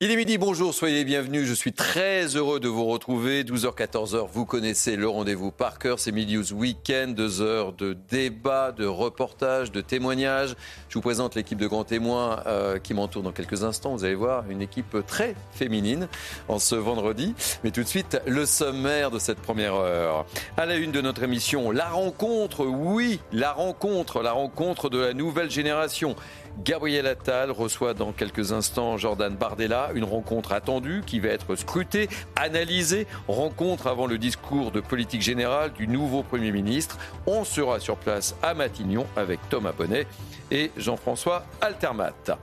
Il est midi, bonjour, soyez les bienvenus. Je suis très heureux de vous retrouver. 12h-14h, vous connaissez le rendez-vous par cœur. C'est Midi Weekend, deux heures de débat, de reportage, de témoignages. Je vous présente l'équipe de grands témoins euh, qui m'entoure dans quelques instants. Vous allez voir une équipe très féminine en ce vendredi. Mais tout de suite, le sommaire de cette première heure. À la une de notre émission, la rencontre, oui, la rencontre, la rencontre de la nouvelle génération. Gabriel Attal reçoit dans quelques instants Jordan Bardella, une rencontre attendue qui va être scrutée, analysée, rencontre avant le discours de politique générale du nouveau Premier ministre. On sera sur place à Matignon avec Thomas Bonnet et Jean-François Altermat.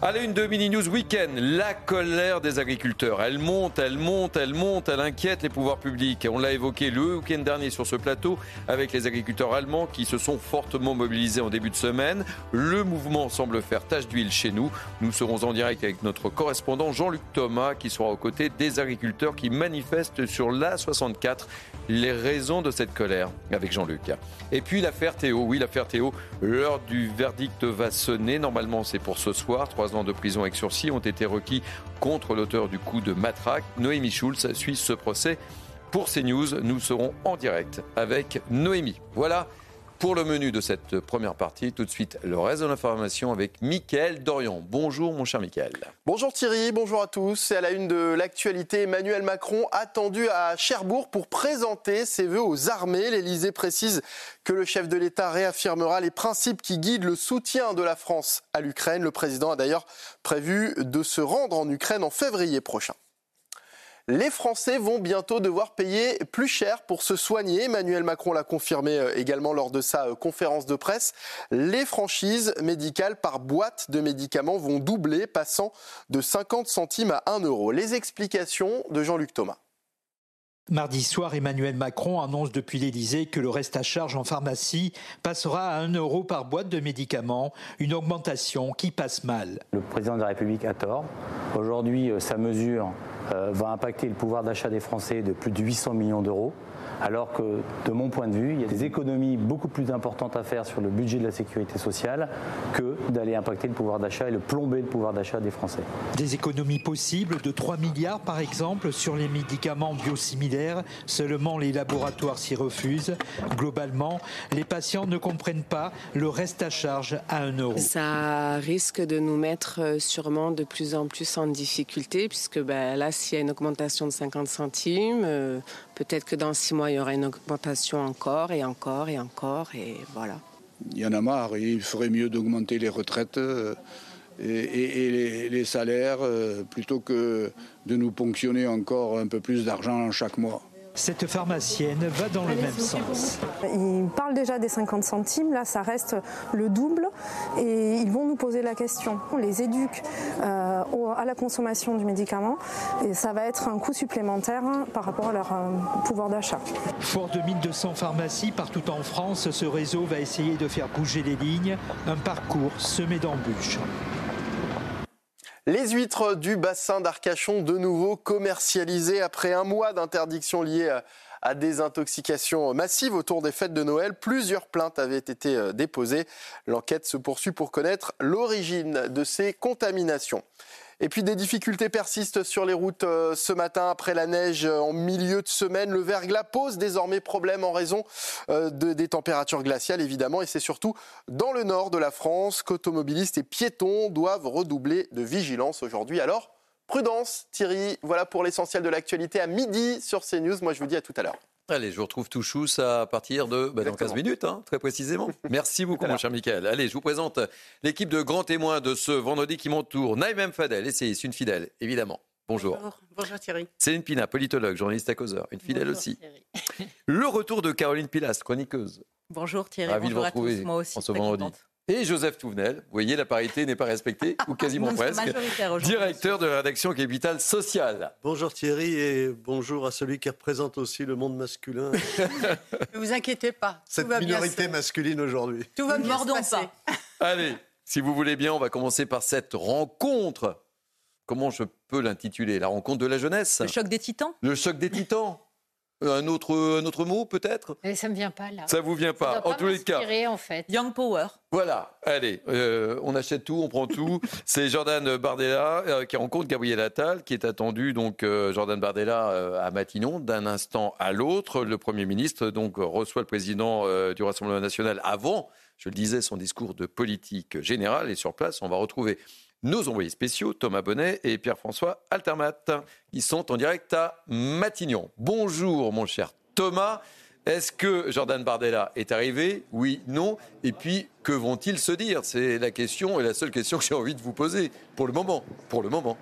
La une de Mini News Weekend, la colère des agriculteurs. Elle monte, elle monte, elle monte, elle inquiète les pouvoirs publics. On l'a évoqué le week-end dernier sur ce plateau avec les agriculteurs allemands qui se sont fortement mobilisés en début de semaine. Le mouvement semble faire tache d'huile chez nous. Nous serons en direct avec notre correspondant Jean-Luc Thomas qui sera aux côtés des agriculteurs qui manifestent sur l'A64 les raisons de cette colère avec Jean-Luc. Et puis l'affaire Théo, oui l'affaire Théo, l'heure du verdict va sonner. Normalement c'est pour ce soir. Trois ans de prison avec sursis ont été requis contre l'auteur du coup de matraque. Noémie Schulz suit ce procès. Pour CNews, nous serons en direct avec Noémie. Voilà pour le menu de cette première partie. Tout de suite, le reste de l'information avec Mickaël Dorian. Bonjour, mon cher Mickaël. Bonjour Thierry, bonjour à tous. C'est à la une de l'actualité. Emmanuel Macron attendu à Cherbourg pour présenter ses vœux aux armées. L'Élysée précise que le chef de l'État réaffirmera les principes qui guident le soutien de la France à l'Ukraine. Le président a d'ailleurs prévu de se rendre en Ukraine en février prochain. Les Français vont bientôt devoir payer plus cher pour se soigner. Emmanuel Macron l'a confirmé euh, également lors de sa euh, conférence de presse. Les franchises médicales par boîte de médicaments vont doubler, passant de 50 centimes à 1 euro. Les explications de Jean-Luc Thomas. Mardi soir, Emmanuel Macron annonce depuis l'Élysée que le reste à charge en pharmacie passera à 1 euro par boîte de médicaments, une augmentation qui passe mal. Le président de la République a tort. Aujourd'hui, euh, sa mesure va impacter le pouvoir d'achat des Français de plus de 800 millions d'euros. Alors que, de mon point de vue, il y a des économies beaucoup plus importantes à faire sur le budget de la sécurité sociale que d'aller impacter le pouvoir d'achat et le plomber le pouvoir d'achat des Français. Des économies possibles de 3 milliards, par exemple, sur les médicaments biosimilaires. Seulement, les laboratoires s'y refusent. Globalement, les patients ne comprennent pas le reste à charge à 1 euro. Ça risque de nous mettre sûrement de plus en plus en difficulté, puisque ben, là, s'il y a une augmentation de 50 centimes, euh, peut-être que dans six mois, il y aura une augmentation encore et encore et encore, et voilà. Il y en a marre, il ferait mieux d'augmenter les retraites euh, et, les, salaires euh, plutôt que de nous ponctionner encore un peu plus d'argent chaque mois. Cette pharmacienne va dans le même sens. Ils parlent déjà des 50 centimes, là ça reste le double et ils vont nous poser la question. On les éduque euh, à la consommation du médicament et ça va être un coût supplémentaire par rapport à leur euh, pouvoir d'achat. Fort de 1200 pharmacies partout en France, ce réseau va essayer de faire bouger les lignes, un parcours semé d'embûches. Les huîtres du bassin d'Arcachon de nouveau commercialisées après un mois d'interdiction liée à des intoxications massives autour des fêtes de Noël. Plusieurs plaintes avaient été euh, déposées. L'enquête se poursuit pour connaître l'origine de ces contaminations. Et puis des difficultés persistent sur les routes euh, ce matin après la neige euh, en milieu de semaine. Le verglas pose désormais problème en raison euh, de, des températures glaciales évidemment et c'est surtout dans le nord de la France qu'automobilistes et piétons doivent redoubler de vigilance aujourd'hui. Alors prudence Thierry, voilà pour l'essentiel de l'actualité à midi sur CNews. Moi je vous dis à tout à l'heure. Allez, je vous retrouve tout chou à partir de bah, dans 15 minutes, hein, très précisément. Merci beaucoup, mon cher Michael. Allez, je vous présente l'équipe de grands témoins de ce vendredi qui m'entoure. Naïm Fadel, essayiste, une fidèle, évidemment. Bonjour. Bonjour, Bonjour Thierry. Céline Pina, politologue, journaliste à causeur, une fidèle aussi. Le retour de Caroline Pilas, chroniqueuse. Bonjour Thierry. Ravi Bonjour de vous retrouver Moi aussi. En ce vendredi. Et Joseph Touvenel. Vous voyez, la parité n'est pas respectée, ou quasiment presque. Directeur de la rédaction Capital Social. Bonjour Thierry et bonjour à celui qui représente aussi le monde masculin. ne vous inquiétez pas. Cette minorité masculine aujourd'hui. Tout va bien se passer. Allez, si vous voulez bien, on va commencer par cette rencontre. Comment je peux l'intituler? La rencontre de la jeunesse? Le choc des titans? Le choc des titans. Un autre, un autre mot peut-être? Ça ne me vient pas là. Ça vous vient pas, en tous les cas. en fait. Young Power. Voilà, allez, euh, on achète tout, on prend tout. C'est Jordan Bardella euh, qui rencontre Gabriel Attal, qui est attendu donc euh, Jordan Bardella à Matignon d'un instant à l'autre. Le Premier ministre donc reçoit le président du Rassemblement national avant, je le disais, son discours de politique générale. Et sur place, on va retrouver nos envoyés spéciaux, Thomas Bonnet et Pierre-François Altermat, qui sont en direct à Matignon. Bonjour mon cher Thomas. Est-ce que Jordan Bardella est arrivé? Oui, non. Et puis, que vont-ils se dire? C'est la question et la seule question que j'ai envie de vous poser pour le moment. Pour le moment.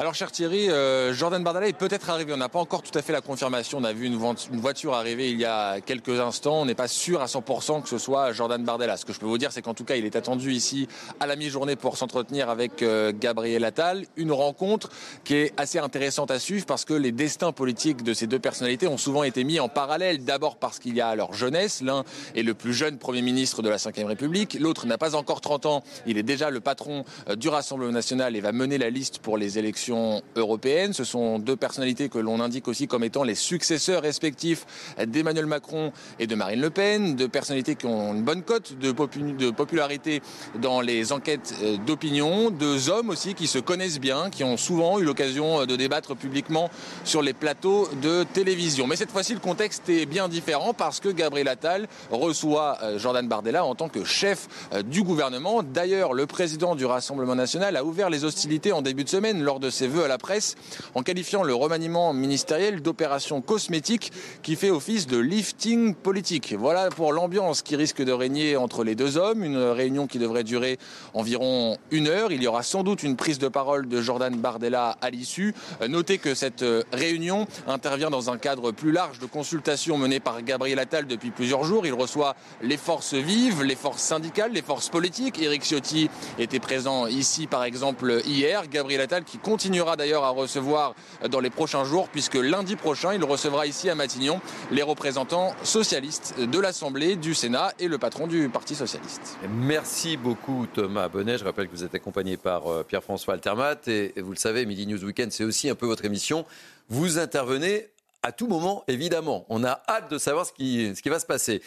Alors, cher Thierry, euh, Jordan Bardella est peut-être arrivé. On n'a pas encore tout à fait la confirmation. On a vu une, voiture arriver il y a quelques instants. On n'est pas sûr à 100% que ce soit Jordan Bardella. Ce que je peux vous dire, c'est qu'en tout cas, il est attendu ici à la mi-journée pour s'entretenir avec euh, Gabriel Attal. Une rencontre qui est assez intéressante à suivre parce que les destins politiques de ces deux personnalités ont souvent été mis en parallèle. D'abord parce qu'il y a leur jeunesse. L'un est le plus jeune Premier ministre de la Ve République. L'autre n'a pas encore 30 ans. Il est déjà le patron euh, du Rassemblement national et va mener la liste pour les élections européenne. Ce sont deux personnalités que l'on indique aussi comme étant les successeurs respectifs d'Emmanuel Macron et de Marine Le Pen, deux personnalités qui ont une bonne cote de, popularité dans les enquêtes euh, d'opinion, deux hommes aussi qui se connaissent bien, qui ont souvent eu l'occasion de débattre publiquement sur les plateaux de télévision. Mais cette fois-ci, le contexte est bien différent parce que Gabriel Attal reçoit euh, Jordan Bardella en tant que chef euh, du gouvernement. D'ailleurs, le président du Rassemblement national a ouvert les hostilités en début de semaine lors de ses vœux à la presse en qualifiant le remaniement ministériel d'opération cosmétique qui fait office de lifting politique. Voilà pour l'ambiance qui risque de régner entre les deux hommes. Une réunion qui devrait durer environ une heure. Il y aura sans doute une prise de parole de Jordan Bardella à l'issue. Notez que cette réunion intervient dans un cadre plus large de consultation menée par Gabriel Attal depuis plusieurs jours. Il reçoit les forces vives, les forces syndicales, les forces politiques. Eric Ciotti était présent ici par exemple hier. Gabriel Attal qui continue continuera d'ailleurs à recevoir dans les prochains jours, puisque lundi prochain, il recevra ici à Matignon les représentants socialistes de l'Assemblée, du Sénat et le patron du Parti socialiste. Merci beaucoup Thomas Bonnet. Je rappelle que vous êtes accompagné par euh, Pierre-François Altermat et vous le savez, Midi News Weekend, c'est aussi un peu votre émission. Vous intervenez à tout moment, évidemment. On a hâte de savoir ce qui, va se passer.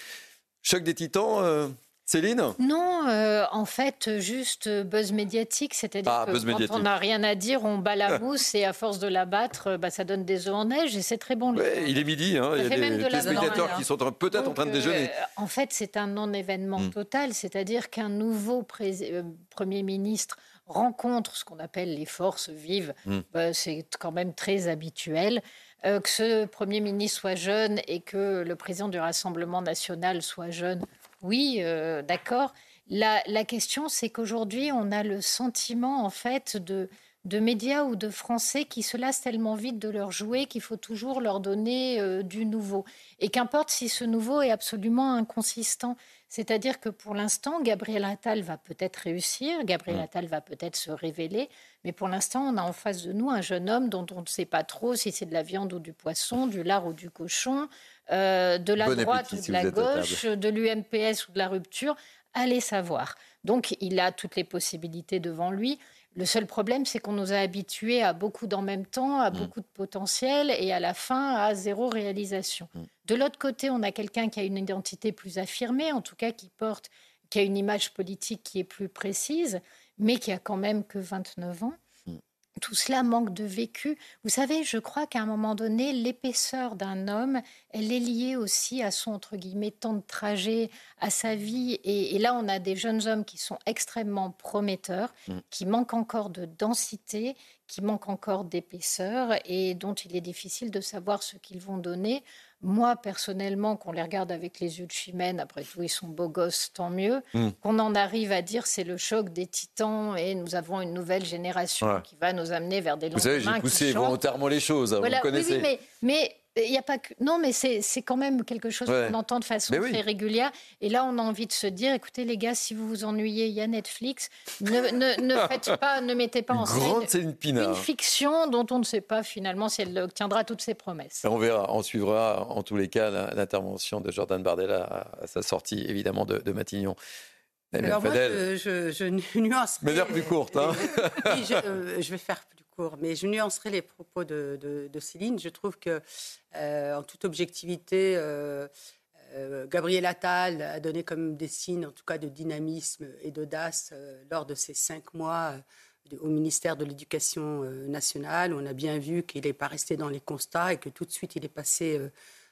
Choc des titans, euh, Céline Non, euh, en fait, juste buzz médiatique, c'est-à-dire ah, que quand on n'a rien à dire, on bat la mousse et à force de la battre, bah, ça donne des œufs en neige et c'est très bon. il est midi, hein, il y a des téléspectateurs qui sont peut-être en train de déjeuner. Euh, en fait, c'est un non-événement hmm. total, c'est-à-dire qu'un nouveau euh, Premier ministre rencontre ce qu'on appelle les forces vives, hmm. bah, c'est quand même très habituel. que ce Premier ministre soit jeune et que le président du Rassemblement national soit jeune, oui, euh, d'accord. La, question, c'est qu'aujourd'hui, on a le sentiment, en fait, de, de médias ou de Français qui se lassent tellement vite de leur jouer qu'il faut toujours leur donner euh, du nouveau. Et qu'importe si ce nouveau est absolument inconsistant. C'est-à-dire que pour l'instant, Gabriel Attal va peut-être réussir, Gabriel Attal va peut-être se révéler, mais pour l'instant, on a en face de nous un jeune homme dont on ne sait pas trop si c'est de la viande ou du poisson, du lard ou du cochon, euh, de la droite ou de la gauche, de l'UMPS ou de la rupture, allez savoir. Donc il a toutes les possibilités devant lui. Le seul problème, c'est qu'on nous a habitués à beaucoup d'en même temps, à mm. beaucoup de potentiel et à la fin à zéro réalisation. Mm. De l'autre côté, on a quelqu'un qui a une identité plus affirmée, en tout cas qui porte, qui a une image politique qui est plus précise, mais qui a quand même que 29 ans tout cela manque de vécu. Vous savez, je crois qu'à un moment donné, l'épaisseur d'un homme, elle est liée aussi à son, entre guillemets, temps de trajet, à sa vie. Et, là, on a des jeunes hommes qui sont extrêmement prometteurs, mm. qui manquent encore de densité, qui manquent encore d'épaisseur et dont il est difficile de savoir ce qu'ils vont donner. Moi, personnellement, qu'on les regarde avec les yeux de Chimène, après tout, ils sont beaux gosses, tant mieux. Hmm. Qu'on en arrive à dire c'est le choc des titans et nous avons une nouvelle génération qui va nous amener vers des Vous savez, j'ai poussé volontairement les choses, hein, vous connaissez. mais, Il y a pas que... Non, mais c'est quand même quelque chose qu'on entend de façon très régulière. Et là, on a envie de se dire, écoutez les gars, si vous vous ennuyez, il y a Netflix. Ne, ne, faites pas, ne mettez pas en scène une fiction dont on ne sait pas finalement si elle tiendra toutes ses promesses. On verra, on suivra en tous les cas l'intervention de Jordan Bardella à sa sortie évidemment de, Matignon. Alors moi, je, je, nuancerai. Mais plus courte. Hein. je, je, vais faire mais je nuancerai les propos de, Céline. Je trouve que, euh, en toute objectivité, euh, euh, Gabriel Attal a donné comme des signes, en tout cas, de dynamisme et d'audace lors de ces cinq mois au ministère de l'Éducation nationale. On a bien vu qu'il n'est pas resté dans les constats et que tout de suite il est passé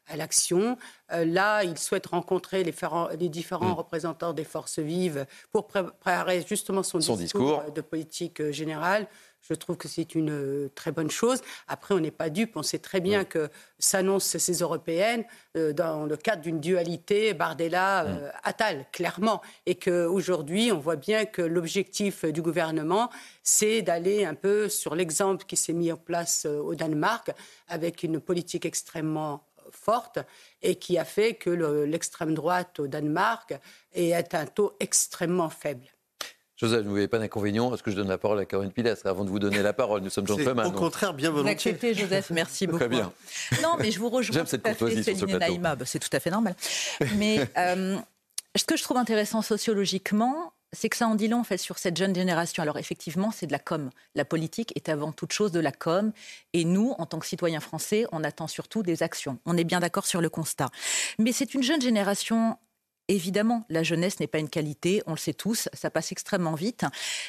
à l'action. là, il souhaite rencontrer les, les différents mm. représentants des forces vives pour préparer justement son, discours, de politique générale. Je trouve que c'est une euh, très bonne chose. Après, on n'est pas dupe. On sait très bien que s'annoncent ces européennes euh, dans le cadre d'une dualité Bardella-Attal, euh, clairement. Et qu'aujourd'hui, on voit bien que l'objectif du gouvernement, c'est d'aller un peu sur l'exemple qui s'est mis en place au Danemark, avec une politique extrêmement forte et qui a fait que l'extrême droite au Danemark est un taux extrêmement faible. Joseph, vous n'avez pas d'inconvénient Est-ce que je donne la parole à Caroline Pilastre Avant de vous donner la parole, nous sommes gentlemen. Au contraire, bien volontiers. Vous acceptez, Joseph, merci beaucoup. Très bien. Non, mais je vous rejoins à fait, Céline Naïma, bah, c'est tout à fait normal. Mais euh, ce que je trouve intéressant sociologiquement, c'est que ça en dit long en fait sur cette jeune génération. Alors effectivement, c'est de la com. La politique est avant toute chose de la com. Et nous, en tant que citoyens français, on attend surtout des actions. On est bien d'accord sur le constat. Mais c'est une jeune génération évidemment, la jeunesse n'est pas une qualité, on le sait tous, ça passe extrêmement vite,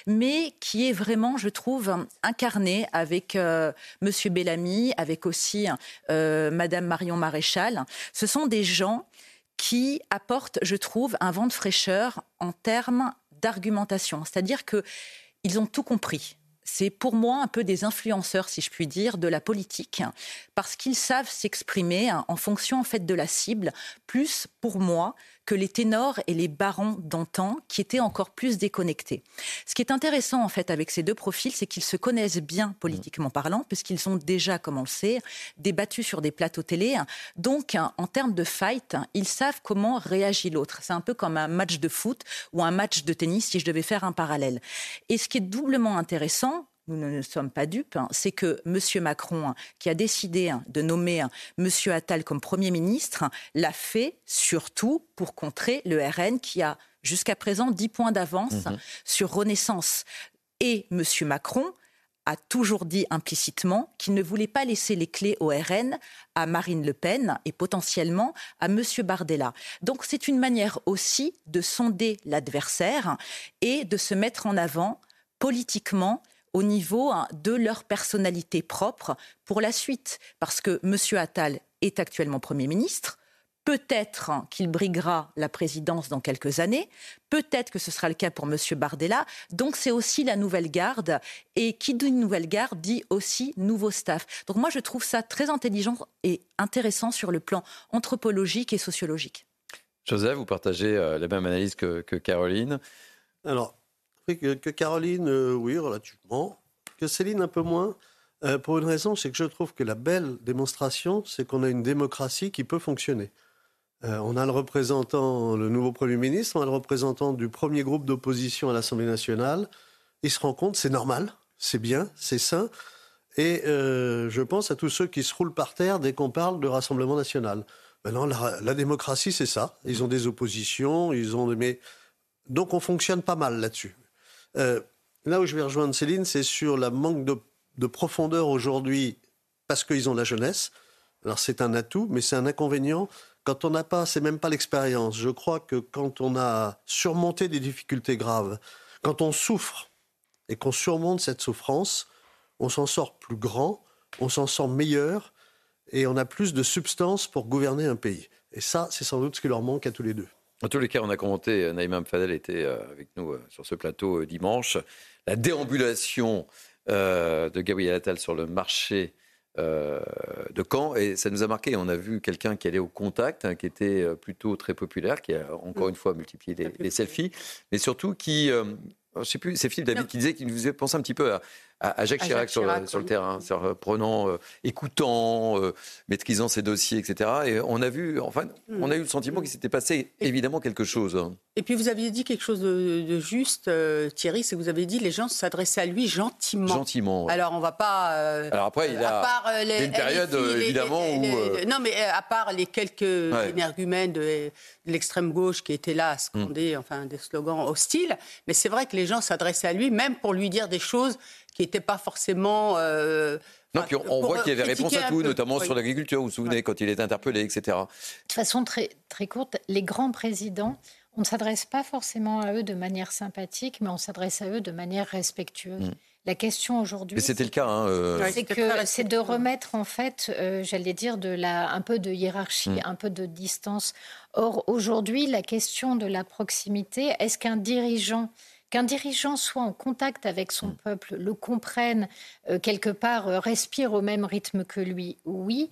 mais qui est vraiment, je trouve, incarné avec euh, Monsieur Bellamy, avec aussi euh, Madame Marion Maréchal. Ce sont des gens qui apportent, je trouve, un vent de fraîcheur en termes d'argumentation. C'est-à-dire que ils ont tout compris c'est pour moi un peu des influenceurs, si je puis dire, de la politique, parce qu'ils savent s'exprimer en fonction en fait de la cible, plus pour moi que les ténors et les barons d'antan qui étaient encore plus déconnectés. Ce qui est intéressant en fait avec ces deux profils, c'est qu'ils se connaissent bien politiquement parlant, puisqu'ils ont déjà, comme on le sait, débattu sur des plateaux télé. Donc, en termes de fight, ils savent comment réagit l'autre. C'est un peu comme un match de foot ou un match de tennis, si je devais faire un parallèle. Et ce qui est doublement intéressant, nous ne sommes pas dupes, hein, c'est que M. Macron, qui a décidé hein, de nommer hein, M. Attal comme Premier ministre, l'a fait surtout pour contrer le RN qui a jusqu'à présent 10 points d'avance mhm. sur Renaissance. Et M. Macron a toujours dit implicitement qu'il ne voulait pas laisser les clés au RN à Marine Le Pen et potentiellement à M. Bardella. Donc c'est une manière aussi de sonder l'adversaire et de se mettre en avant politiquement au niveau hein, de leur personnalité propre pour la suite. Parce que M. Attal est actuellement Premier ministre. Peut-être hein, qu'il briguera la présidence dans quelques années. Peut-être que ce sera le cas pour M. Bardella. Donc c'est aussi la nouvelle garde. Et qui dit nouvelle garde dit aussi nouveau staff. Donc moi je trouve ça très intelligent et intéressant sur le plan anthropologique et sociologique. Joseph, vous partagez euh, la même analyse que, que Caroline? Alors, que, Caroline, euh, oui, relativement. Que Céline, un peu moins. Euh, pour une raison, c'est que je trouve que la belle démonstration, c'est qu'on a une démocratie qui peut fonctionner. Euh, on a le représentant, le nouveau Premier ministre, on a le représentant du premier groupe d'opposition à l'Assemblée nationale. Il se rend compte, c'est normal, c'est bien, c'est sain. Et je pense à tous ceux qui se roulent par terre dès qu'on parle de Rassemblement national. Maintenant, la, démocratie, c'est ça. Ils ont des oppositions, ils ont des... Donc on fonctionne pas mal là-dessus. Euh, là où je vais rejoindre Céline, c'est sur la manque de, profondeur aujourd'hui parce qu'ils ont la jeunesse. Alors c'est un atout, mais c'est un inconvénient quand on n'a pas, c'est même pas l'expérience. Je crois que quand on a surmonté des difficultés graves, quand on souffre et qu'on surmonte cette souffrance, on s'en sort plus grand, on s'en sort meilleur et on a plus de substance pour gouverner un pays. Et ça, c'est sans doute ce qui leur manque à tous les deux. En tous les cas, on a commenté, euh, Naïma Fadel était euh, avec nous euh, sur ce plateau dimanche, la déambulation de Gabriel Attal sur le marché de Caen. Et ça nous a marqué. On a vu quelqu'un qui allait au contact, hein, qui était plutôt très populaire, qui a encore une fois multiplié les, selfies, mais surtout qui. je sais plus, c'est Philippe David qui disait qu'il nous faisait penser un petit peu à, Jacques, Chirac, sur, le terrain, sur, prenant, écoutant, maîtrisant ses dossiers, etc. Et on a vu, enfin, on a eu le sentiment qu'il s'était passé évidemment quelque chose. Et puis vous aviez dit quelque chose de, juste, Thierry, c'est que vous avez dit les gens s'adressaient à lui gentiment. Gentiment. Alors on va pas. Alors après, il a une période évidemment où. non, mais à part les quelques énergumènes de, l'extrême gauche qui étaient là à scander, mm. enfin des slogans hostiles, mais c'est vrai que les gens s'adressaient à lui, même pour lui dire des choses qui n'étaient pas forcément. Euh, non, puis on, voit qu'il y avait réponse à tout, notamment sur l'agriculture, vous vous souvenez, quand il est interpellé, etc. De façon très, très courte, les grands présidents, on ne s'adresse pas forcément à eux de manière sympathique, mais on s'adresse à eux de manière respectueuse. Mm. La question aujourd'hui. Mais c'était le cas. Hein, euh. c'est de remettre en fait, euh, j'allais dire, de la, un peu de hiérarchie, mm. un peu de distance. Or aujourd'hui, la question de la proximité, est-ce qu'un dirigeant qu'un dirigeant soit en contact avec son mm. peuple, le comprenne, euh, quelque part respire au même rythme que lui, oui.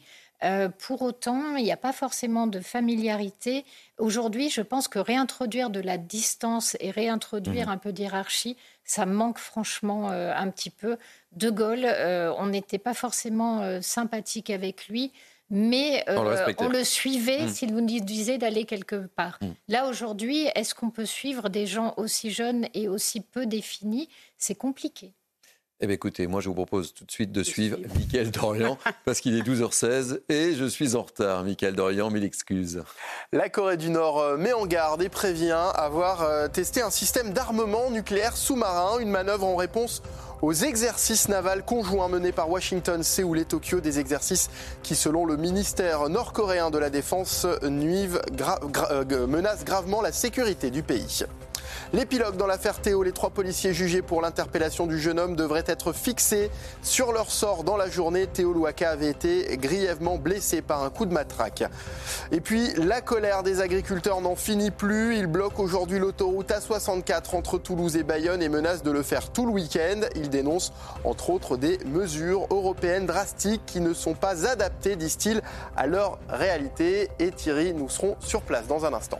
pour autant, il n'y a pas forcément de familiarité. Aujourd'hui, je pense que réintroduire de la distance et réintroduire mm. un peu d'hierarchie, ça manque franchement euh, un petit peu. De Gaulle, euh, on n'était pas forcément euh, sympathique avec lui, mais on le, suivait mm. s'il nous disait d'aller quelque part. Mm. Là, aujourd'hui, est-ce qu'on peut suivre des gens aussi jeunes et aussi peu définis? C'est compliqué. Eh bien, écoutez, moi, je vous propose tout de suite de suivre Mickaël Dorian, parce qu'il est 12h16 et je suis en retard. Mickaël Dorian, mille excuses. La Corée du Nord euh, met en garde et prévient avoir euh, testé un système d'armement nucléaire sous-marin, une manœuvre en réponse aux exercices navals conjoints menés par Washington, Séoul et Tokyo, des exercices qui, selon le ministère nord-coréen de la Défense, nuivent, euh, menacent gravement la sécurité du pays. L'épilogue dans l'affaire Théo, les trois policiers jugés pour l'interpellation du jeune homme devraient être fixés sur leur sort dans la journée. Théo Louaka avait été grièvement blessé par un coup de matraque. Et puis, la colère des agriculteurs n'en finit plus. Ils bloquent aujourd'hui l'autoroute A64 entre Toulouse et Bayonne et menacent de le faire tout le week-end. Ils dénoncent, entre autres, des mesures européennes drastiques qui ne sont pas adaptées, disent-ils, à leur réalité. Et Thierry, nous serons sur place dans un instant.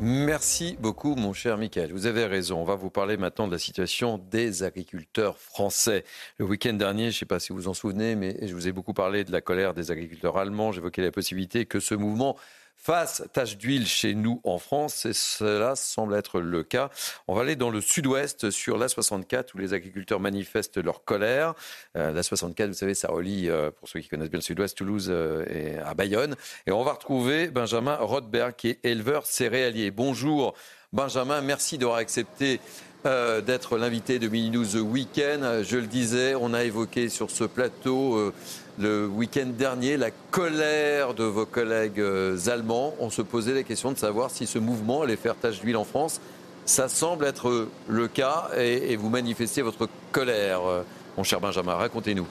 Merci beaucoup, mon cher Michael. Vous avez raison. On va vous parler maintenant de la situation des agriculteurs français. Le week-end dernier, je ne sais pas si vous vous en souvenez, mais je vous ai beaucoup parlé de la colère des agriculteurs allemands. J'évoquais la possibilité que ce mouvement face tache d'huile chez nous en France, et cela semble être le cas. On va aller dans le sud-ouest sur l'A64 où les agriculteurs manifestent leur colère. Euh, L'A64, vous savez, ça relie, euh, pour ceux qui connaissent bien le sud-ouest, Toulouse euh, et à Bayonne. Et on va retrouver Benjamin Rothberg qui est éleveur céréalier. Bonjour Benjamin, merci d'avoir accepté d'être l'invité de Mini News Weekend. Je le disais, on a évoqué sur ce plateau le week-end dernier la colère de vos collègues euh, allemands. On se posait la question de savoir si ce mouvement allait faire tache d'huile en France. Ça semble être le cas et, vous manifestez votre colère. Euh, mon cher Benjamin, racontez-nous.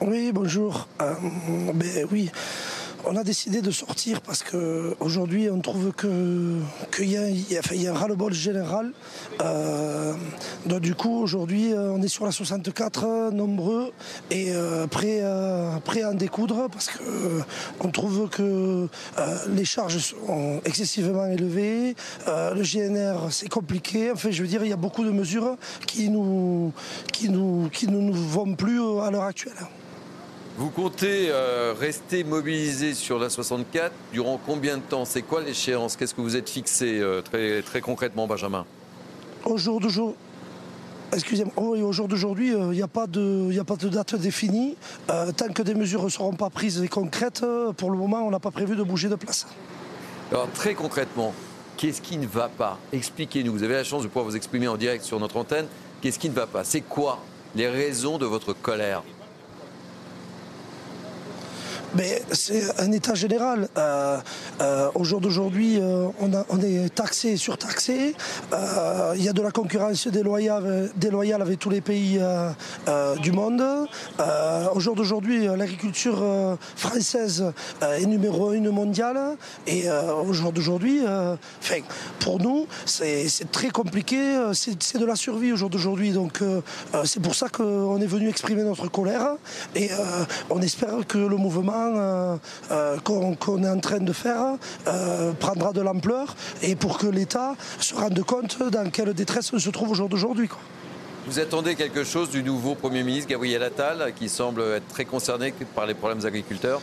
Oui, bonjour. Euh, ben, oui, on a décidé de sortir parce qu'aujourd'hui, on trouve qu'il y, a un ras-le-bol général. Euh, donc du coup aujourd'hui euh, on est sur la 64 nombreux et euh, prêts, à en découdre parce qu'on trouve que les charges sont excessivement élevées, le GNR c'est compliqué, enfin je veux dire il y a beaucoup de mesures qui ne nous vont plus à l'heure actuelle. Vous comptez euh, rester mobilisé sur la 64 durant combien de temps? C'est quoi l'échéance? Qu'est-ce que vous êtes fixé euh, très, très concrètement, Benjamin? Au jour d'aujourd'hui. Excusez-moi, au jour d'aujourd'hui, il n'y a, pas de, a pas de date définie. Euh, tant que des mesures ne seront pas prises et concrètes, pour le moment, on n'a pas prévu de bouger de place. Alors, très concrètement, qu'est-ce qui ne va pas? Expliquez-nous. Vous avez la chance de pouvoir vous exprimer en direct sur notre antenne. Qu'est-ce qui ne va pas? C'est quoi les raisons de votre colère? Mais c'est un état général. Euh, euh, au jour d'aujourd'hui, euh, on, est taxé surtaxé. Il y a de la concurrence déloyale, déloyale avec tous les pays du monde. au jour d'aujourd'hui, l'agriculture française est numéro une mondiale. Et au jour d'aujourd'hui, pour nous, c'est très compliqué. C'est de la survie au jour d'aujourd'hui. Donc c'est pour ça qu'on est venu exprimer notre colère. Et on espère que le mouvement vraiment qu'on est en train de faire prendra de l'ampleur et pour que l'État se rende compte dans quelle détresse on se trouve au jour d'aujourd'hui. Vous attendez quelque chose du nouveau Premier ministre Gabriel Attal, qui semble être très concerné par les problèmes agriculteurs?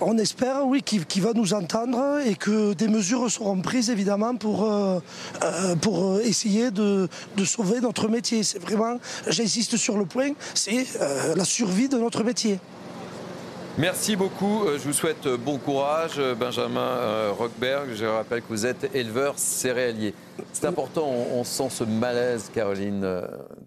On espère, oui, qu'il va nous entendre et que des mesures seront prises, évidemment, pour, euh, euh, pour essayer de, sauver notre métier. C'est vraiment, j'insiste sur le point, c'est euh, la survie de notre métier. Merci beaucoup. Je vous souhaite bon courage, Benjamin Rockberg. Je rappelle que vous êtes éleveur céréalier. C'est important, on, sent ce malaise, Caroline,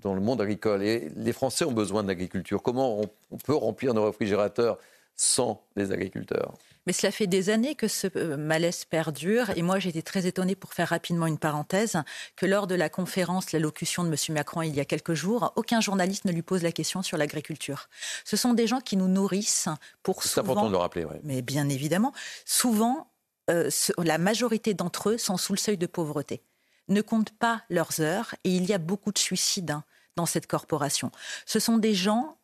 dans le monde agricole. Et les Français ont besoin de l'agriculture. Comment on peut remplir nos réfrigérateurs sans les agriculteurs. Mais cela fait des années que ce euh, malaise perdure. Et moi, j'ai été très étonnée, pour faire rapidement une parenthèse, que lors de la conférence, l'allocution de M. Macron il y a quelques jours, aucun journaliste ne lui pose la question sur l'agriculture. Ce sont des gens qui nous nourrissent pour souvent... C'est important de le rappeler, oui. Mais bien évidemment. Souvent, euh, la majorité d'entre eux sont sous le seuil de pauvreté, ne comptent pas leurs heures et il y a beaucoup de suicides hein, dans cette corporation. Ce sont des gens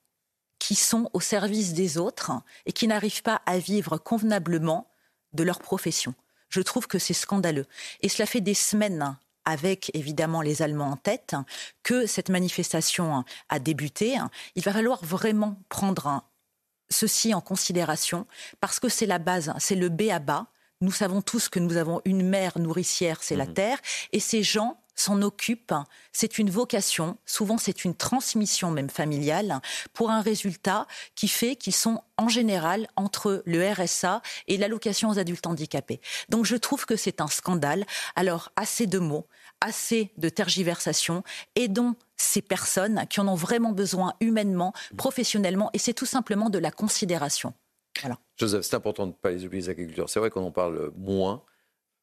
qui sont au service des autres et qui n'arrivent pas à vivre convenablement de leur profession. Je trouve que c'est scandaleux. Et cela fait des semaines avec évidemment les Allemands en tête, que cette manifestation a débuté. Il va falloir vraiment prendre ceci en considération parce que c'est la base, c'est le B à bas. Nous savons tous que nous avons une mère nourricière, c'est la mmh. terre, et ces gens s'en occupe. C'est une vocation, souvent c'est une transmission même familiale, pour un résultat qui fait qu'ils sont en général entre le RSA et l'allocation aux adultes handicapés. Donc je trouve que c'est un scandale. Alors assez de mots, assez de tergiversations, aidons ces personnes qui en ont vraiment besoin humainement, professionnellement, et c'est tout simplement de la considération. Joseph, c'est important de ne pas les oublier agriculteurs. C'est vrai qu'on en parle moins,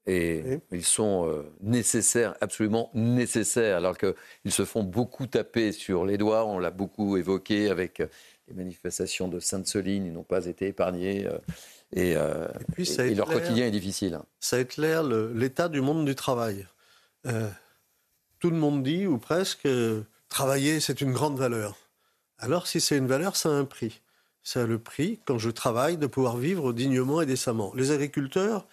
et ils sont euh, nécessaires, absolument nécessaires, alors qu'ils se font beaucoup taper sur les doigts. On l'a beaucoup évoqué avec euh, les manifestations de Sainte-Soline, ils n'ont pas été épargnés. Euh, et, leur quotidien est difficile. Ça éclaire l'état du monde du travail. tout le monde dit, ou presque, travailler, c'est une grande valeur. Alors, si c'est une valeur, ça a un prix. Ça a le prix, quand je travaille, de pouvoir vivre dignement et décemment. Les agriculteurs,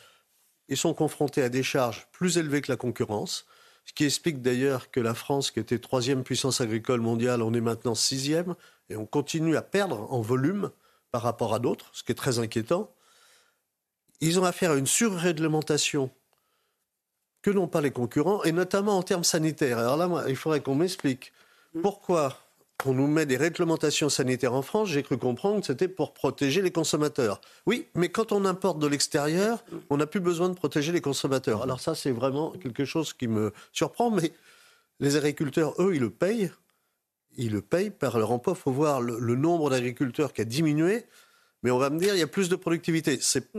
ils sont confrontés à des charges plus élevées que la concurrence, ce qui explique d'ailleurs que la France, qui était troisième puissance agricole mondiale, en est maintenant sixième, et on continue à perdre en volume par rapport à d'autres, ce qui est très inquiétant. Ils ont affaire à une surréglementation que n'ont pas les concurrents, et notamment en termes sanitaires. Alors là, il faudrait qu'on m'explique pourquoi on nous met des réglementations sanitaires en France, j'ai cru comprendre que c'était pour protéger les consommateurs. Oui, mais quand on importe de l'extérieur, on n'a plus besoin de protéger les consommateurs. Alors ça, c'est vraiment quelque chose qui me surprend, mais les agriculteurs, eux, ils le payent. Ils le payent par leur emploi. Il faut voir le, nombre d'agriculteurs qui a diminué, mais on va me dire, il y a plus de productivité. C'est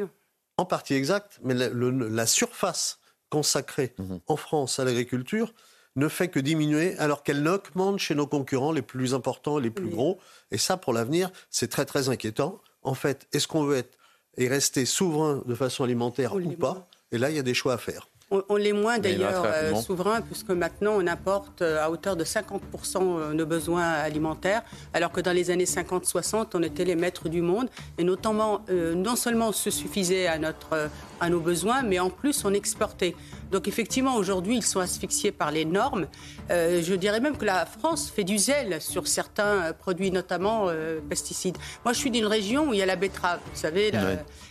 en partie exact, mais la, surface consacrée mhm. en France à l'agriculture, ne fait que diminuer alors qu'elle augmente chez nos concurrents les plus importants, les plus gros. Et ça, pour l'avenir, c'est très très inquiétant. En fait, est-ce qu'on veut être et rester souverain de façon alimentaire ou pas? Et là, il y a des choix à faire. On, l'est moins d'ailleurs euh, souverain, puisque maintenant on importe euh, à hauteur de 50% euh, nos besoins alimentaires, alors que dans les années 50-60, on était les maîtres du monde. Et notamment, non seulement on se suffisait à, notre, à nos besoins, mais en plus on exportait. Donc effectivement, aujourd'hui, ils sont asphyxiés par les normes. Euh, je dirais même que la France fait du zèle sur certains produits, notamment euh, pesticides. Moi, je suis d'une région où il y a la betterave, vous savez,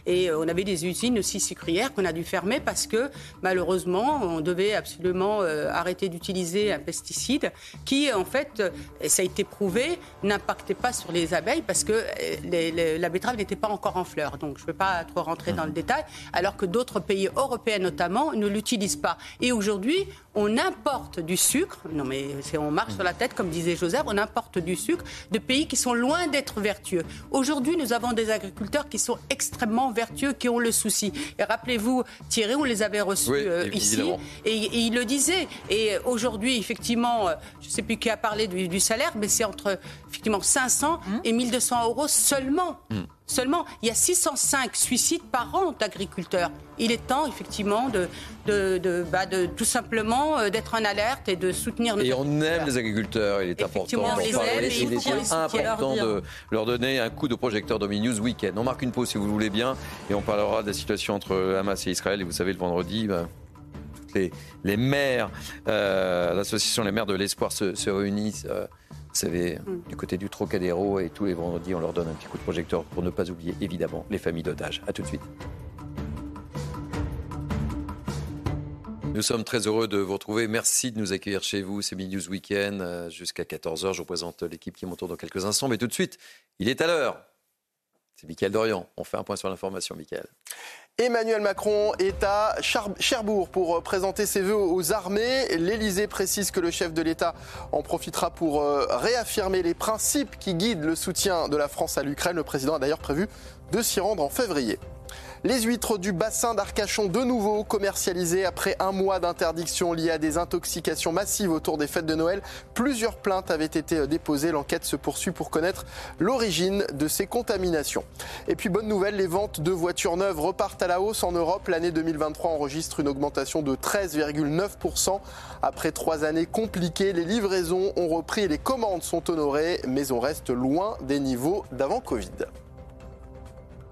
et euh, on avait des usines aussi sucrières qu'on a dû fermer parce que malheureusement, on devait absolument arrêter d'utiliser un pesticide qui, en fait, et ça a été prouvé, n'impactait pas sur les abeilles parce que la betterave n'était pas encore en fleurs. Donc, je ne veux pas trop rentrer dans le détail, alors que d'autres pays européens notamment ne l'utilisent pas. Et aujourd'hui, on importe du sucre, non mais on marche sur la tête, comme disait Joseph, on importe du sucre de pays qui sont loin d'être vertueux. Aujourd'hui, nous avons des agriculteurs qui sont extrêmement vertueux, qui ont le souci. Et rappelez-vous, Thierry, on les avait reçus euh, ici, et, il le disait. Et aujourd'hui, effectivement, euh, je ne sais plus qui a parlé du, salaire, mais c'est entre effectivement 500 mmh. et 1200 euros seulement. Mmh. Seulement. Il y a 605 suicides par an d'agriculteurs. Il est temps, effectivement, de, de, de, bah, de tout simplement euh, d'être en alerte et de soutenir nos Et on aime les agriculteurs, il est important d'en les parler. aime, et Il est important de leur donner un coup de projecteur dans News Weekend. On marque une pause si vous le voulez bien et on parlera de la situation entre Hamas et Israël. Et vous savez, le vendredi, bah, toutes les, les maires, euh, l'association Les maires de l'Espoir se, se réunissent. euh, vous savez, du côté du Trocadéro et tous les vendredis, on leur donne un petit coup de projecteur pour ne pas oublier évidemment les familles d'otages. À tout de suite. Nous sommes très heureux de vous retrouver. Merci de nous accueillir chez vous. C'est Midi Weekend euh, jusqu'à 14h. Je représente l'équipe qui m'entoure dans quelques instants. Mais tout de suite, il est à l'heure. C'est Mickaël Dorian. On fait un point sur l'information, Mickaël. Emmanuel Macron est à Cherbourg pour euh, présenter ses vœux aux armées. L'Élysée précise que le chef de l'État en profitera pour euh, réaffirmer les principes qui guident le soutien de la France à l'Ukraine. Le président a d'ailleurs prévu de s'y rendre en février. Les huîtres du bassin d'Arcachon de nouveau commercialisées après un mois d'interdiction liée à des intoxications massives autour des fêtes de Noël. Plusieurs plaintes avaient été déposées. L'enquête se poursuit pour connaître l'origine de ces contaminations. Et puis bonne nouvelle, les ventes de voitures neuves repartent à la hausse en Europe. L'année 2023 enregistre une augmentation de 13,9%. Après trois années compliquées, les livraisons ont repris et les commandes sont honorées, mais on reste loin des niveaux d'avant Covid.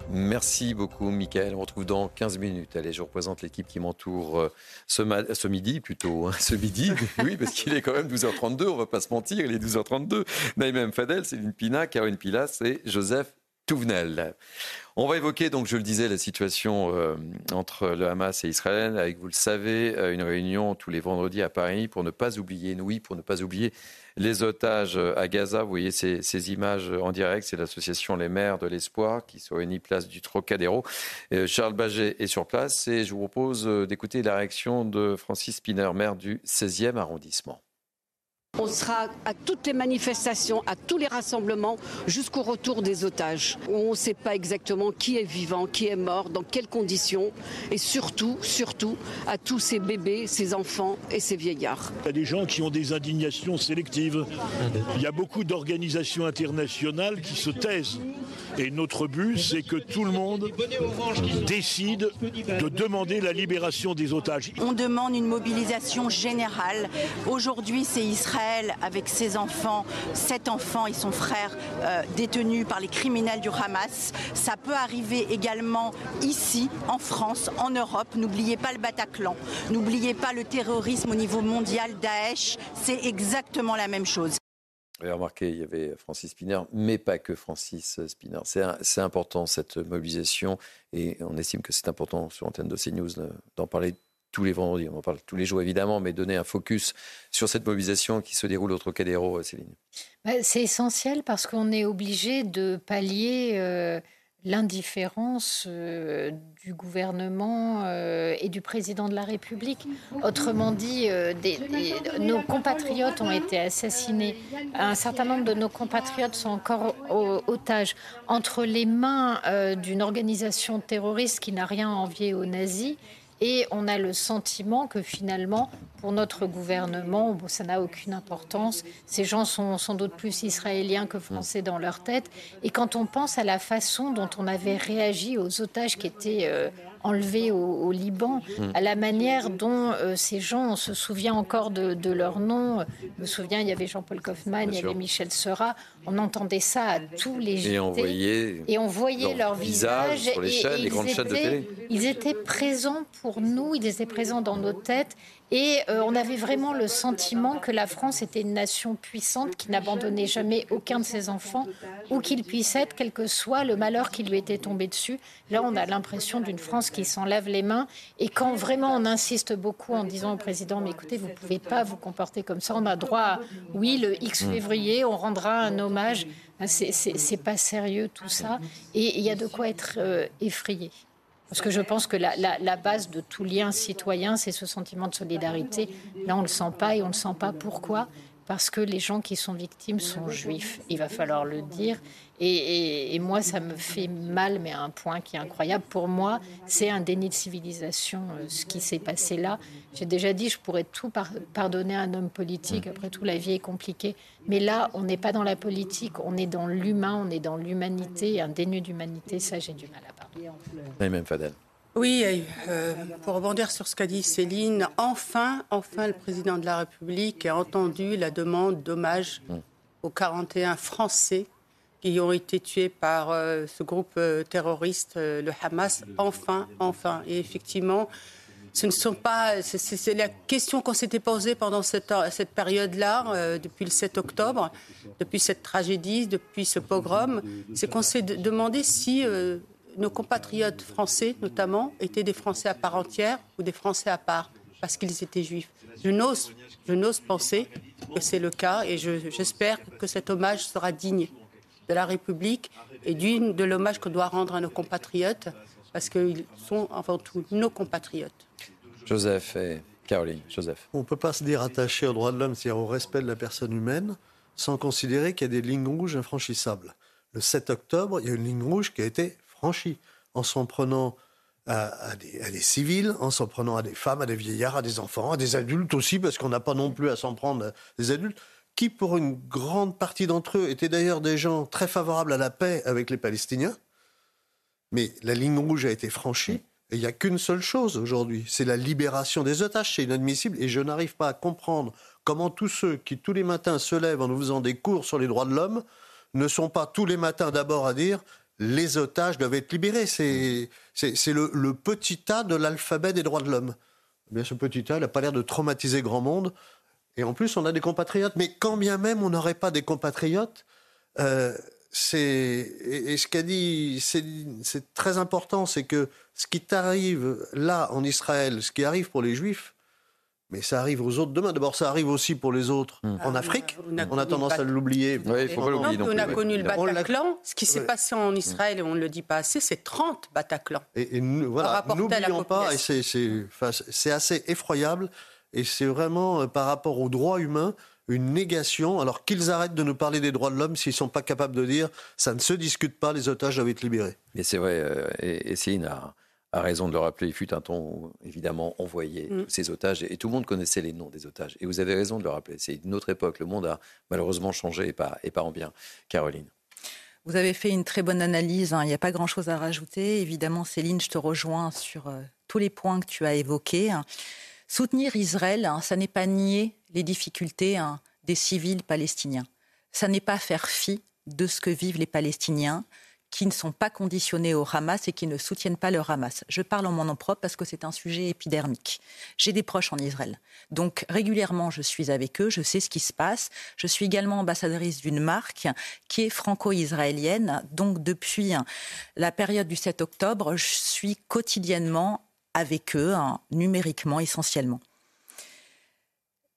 Merci beaucoup, Michael. On retrouve dans 15 minutes. Allez, je représente l'équipe qui m'entoure euh, ce, midi, plutôt. hein, ce midi, oui, parce qu'il est quand même 12h32, on va pas se mentir, il est 12h32. Naïm Fadel, Céline Pina, Caroline Pilas et Joseph Touvenel. On va évoquer, donc, je le disais, la situation euh, entre le Hamas et Israël, avec, vous le savez, euh, une réunion tous les vendredis à Paris pour ne pas oublier, oui, pour ne pas oublier les otages à Gaza. Vous voyez ces, images en direct. C'est l'association Les Maires de l'Espoir qui se réunit place du Trocadéro. Euh, Charles Baget est sur place et je vous propose euh, d'écouter la réaction de Francis Spinner, maire du 16e arrondissement. On sera à toutes les manifestations, à tous les rassemblements, jusqu'au retour des otages. On ne sait pas exactement qui est vivant, qui est mort, dans quelles conditions, et surtout, surtout, à tous ces bébés, ces enfants et ces vieillards. Il y a des gens qui ont des indignations sélectives. Il y a beaucoup d'organisations internationales qui se taisent. Et notre but, c'est que tout le monde décide de demander la libération des otages. On demande une mobilisation générale. Aujourd'hui, c'est Israël avec ses enfants, sept enfants et son frère euh, détenus par les criminels du Hamas. Ça peut arriver également ici, en France, en Europe. N'oubliez pas le Bataclan. N'oubliez pas le terrorisme au niveau mondial, Daesh. C'est exactement la même chose. Vous avez remarqué, il y avait Francis Spinner, mais pas que Francis Spinner. C'est important cette mobilisation et on estime que c'est important sur l'antenne de CNews de- d'en parler tous les vendredis. On en parle tous les jours évidemment, mais donner un focus sur cette mobilisation qui se déroule au Trocadéro, Céline. Bah, C'est essentiel parce qu'on est obligé de pallier euh, l'indifférence euh, du gouvernement euh, et du président de la République. Autrement dit, euh, des- des- nos compatriotes ont été assassinés. Un certain nombre de nos compatriotes sont encore otages entre les mains euh, d'une organisation terroriste qui n'a rien à envier aux nazis. Et on a le sentiment que finalement, pour notre gouvernement, ça n'a aucune importance. Ces gens sont sans doute plus israéliens que français dans leur tête. Et quand on pense à la façon dont on avait réagi aux otages qui étaient euh, enlevés au, au Liban, à la manière dont euh, ces gens, on se souvient encore de, de leur nom. Je me souviens, il y avait Jean-Paul Kaufmann, Bien il y avait. Michel Seurat. On entendait ça à tous les Et on voyait Et on voyait leur leur visage visage. sur les chaînes, et les grandes chaînes de télé. Ils étaient présents pour nous, ils étaient présents dans nos têtes. Et euh, on avait vraiment le sentiment que la France était une nation puissante qui n'abandonnait jamais aucun de ses enfants, où qu'il puisse être, quel que soit le malheur qui lui était tombé dessus. Là, on a l'impression d'une France qui s'en lave les mains. Et quand vraiment on insiste beaucoup en disant au président, mais écoutez, vous ne pouvez pas vous comporter comme ça, on a droit à, oui, le X Mm. février, on rendra un hommage. C'est- pas sérieux tout ça. Et il y a de quoi être euh, effrayé. Parce que je pense que la, base de tout lien citoyen, c'est ce sentiment de solidarité. Là, on ne le sent pas et on ne le sent pas. Pourquoi? Parce que les gens qui sont victimes sont juifs. Il va falloir le dire. Et, moi, ça me fait mal, mais à un point qui est incroyable. Pour moi, c'est un déni de civilisation, euh, ce qui s'est passé là. J'ai déjà dit, je pourrais tout pardonner à un homme politique. Après tout, la vie est compliquée. Mais là, on n'est pas dans la politique, on est dans l'humain, on est dans l'humanité. Un déni d'humanité, ça, j'ai du mal à même Fadel. Oui, euh, pour rebondir sur ce qu'a dit Céline, enfin, enfin, le président de la République a entendu la demande d'hommage mm. aux 41 Français qui ont été tués par euh, ce groupe euh, terroriste, le Hamas. Enfin, enfin. Et effectivement, ce ne sont pas. C'est la question qu'on s'était posée pendant cette, cette période-là, depuis le 7 octobre, depuis cette tragédie, depuis ce pogrom. C'est qu'on s'est demandé si nos compatriotes français, notamment, étaient des Français à part entière ou des Français à part, parce qu'ils étaient juifs. Je n'ose, je n'ose penser que c'est le cas et j'espère que cet hommage sera digne de la République et digne de l'hommage que doit rendre à nos compatriotes, parce qu'ils sont avant tout nos compatriotes. Joseph et Caroline. Joseph. On ne peut pas se dire attaché aux droits de l'homme, c'est-à-dire au respect de la personne humaine, sans considérer qu'il y a des lignes rouges infranchissables. Le 7 octobre, il y a une ligne rouge qui a été franchi en s'en prenant à, des, civils, en s'en prenant à des femmes, à des vieillards, à des enfants, à des adultes aussi, parce qu'on n'a pas non plus à s'en prendre des adultes, qui pour une grande partie d'entre eux étaient d'ailleurs des gens très favorables à la paix avec les Palestiniens. Mais la ligne rouge a été franchie. Et il n'y a qu'une seule chose aujourd'hui, c'est la libération des otages. C'est inadmissible et je n'arrive pas à comprendre comment tous ceux qui tous les matins se lèvent en nous faisant des cours sur les droits de l'homme ne sont pas tous les matins d'abord à dire les otages doivent être libérés. C'est le, petit A de l'alphabet des droits de l'homme. Bien, ce petit A n'a pas l'air de traumatiser grand monde. Et en plus, on a des compatriotes. Mais quand bien même on n'aurait pas des compatriotes, euh, et, ce qu'a dit, c'est très important, c'est que ce qui t'arrive là en Israël, ce qui arrive pour les Juifs, mais ça arrive aux autres demain. D'abord, ça arrive aussi pour les autres en ah, Afrique. On a, tendance à l'oublier. Oui, il faut pas l'oublier. On a connu le Bataclan. Ce qui s'est passé en Israël, et on ne le dit pas assez, c'est 30 Bataclans. Et, voilà, n'oublions pas, et c'est assez effroyable, et c'est vraiment, euh, par rapport aux droits humains, une négation, alors qu'ils arrêtent de nous parler des droits de l'homme s'ils ne sont pas capables de dire ça ne se discute pas, les otages doivent être libérés. Mais c'est vrai, euh, et, et Céline a, a raison de le rappeler. Il fut un temps où, évidemment, on voyait mm. ces otages et, tout le monde connaissait les noms des otages. Et vous avez raison de le rappeler. C'est une autre époque. Le monde a malheureusement changé et pas, et pas en bien. Caroline. Vous avez fait une très bonne analyse. Hein. Il n'y a pas grand-chose à rajouter. Évidemment, Céline, je te rejoins sur euh, tous les points que tu as évoqués. Soutenir Israël, hein, ça n'est pas nier les difficultés hein, des civils palestiniens. Ça n'est pas faire fi de ce que vivent les Palestiniens qui ne sont pas conditionnés au Hamas et qui ne soutiennent pas le Hamas. Je parle en mon nom propre parce que c'est un sujet épidermique. J'ai des proches en Israël. Donc régulièrement, je suis avec eux, je sais ce qui se passe. Je suis également ambassadrice d'une marque qui est franco-israélienne. Donc depuis la période du 7 octobre, je suis quotidiennement avec eux, hein, numériquement essentiellement.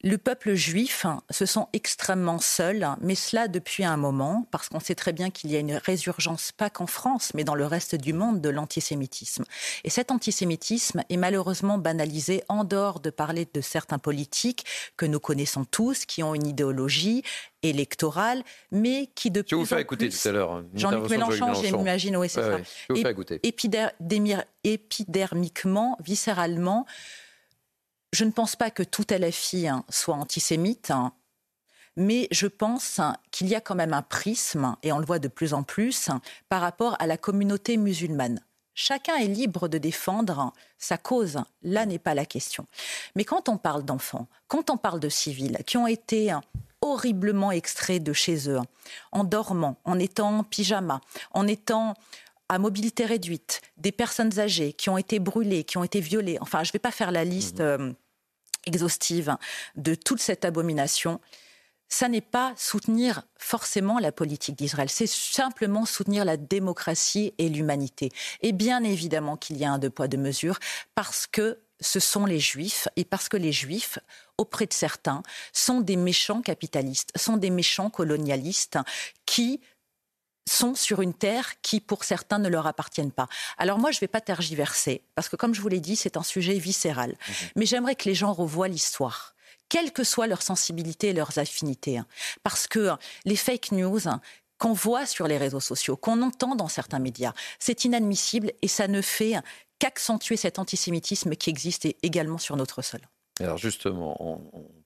Le peuple juif se sent extrêmement seul, mais cela depuis un moment, parce qu'on sait très bien qu'il y a une résurgence, pas qu'en France, mais dans le reste du monde, de l'antisémitisme. Et cet antisémitisme est malheureusement banalisé en dehors de parler de certains politiques que nous connaissons tous, qui ont une idéologie électorale, mais qui depuis. Je vais vous faire écouter tout à l'heure. Hein, Jean-Luc Mélenchon, j'imagine, oui, c'est ça. Je vous faire écouter. épidermiquement, viscéralement, je ne pense pas que tout LFI hein, soit antisémite, hein, mais je pense qu'il y a quand même un prisme, et on le voit de plus en plus, par rapport à la communauté musulmane. Chacun est libre de défendre sa cause. Là n'est pas la question. Mais quand on parle d'enfants, quand on parle de civils qui ont été horriblement extraits de chez eux, en dormant, en étant en pyjama, en étant à mobilité réduite, des personnes âgées qui ont été brûlées, qui ont été violées. Enfin, je ne vais pas faire la liste mhm. euh, exhaustive de toute cette abomination. Ça n'est pas soutenir forcément la politique d'Israël, c'est simplement soutenir la démocratie et l'humanité. Et bien évidemment qu'il y a un deux poids deux mesures parce que ce sont les juifs et parce que les juifs, auprès de certains, sont des méchants capitalistes, sont des méchants colonialistes qui sont sur une terre qui, pour certains, ne leur appartiennent pas. Alors moi, je ne vais pas tergiverser, parce que comme je vous l'ai dit, c'est un sujet viscéral. Mhm. Mais j'aimerais que les gens revoient l'histoire quelle que soit leur sensibilité et leurs affinités. Hein. Parce que les fake news, qu'on voit sur les réseaux sociaux, qu'on entend dans certains médias, c'est inadmissible et ça ne fait qu'accentuer cet antisémitisme qui existe également sur notre sol. Alors justement, on,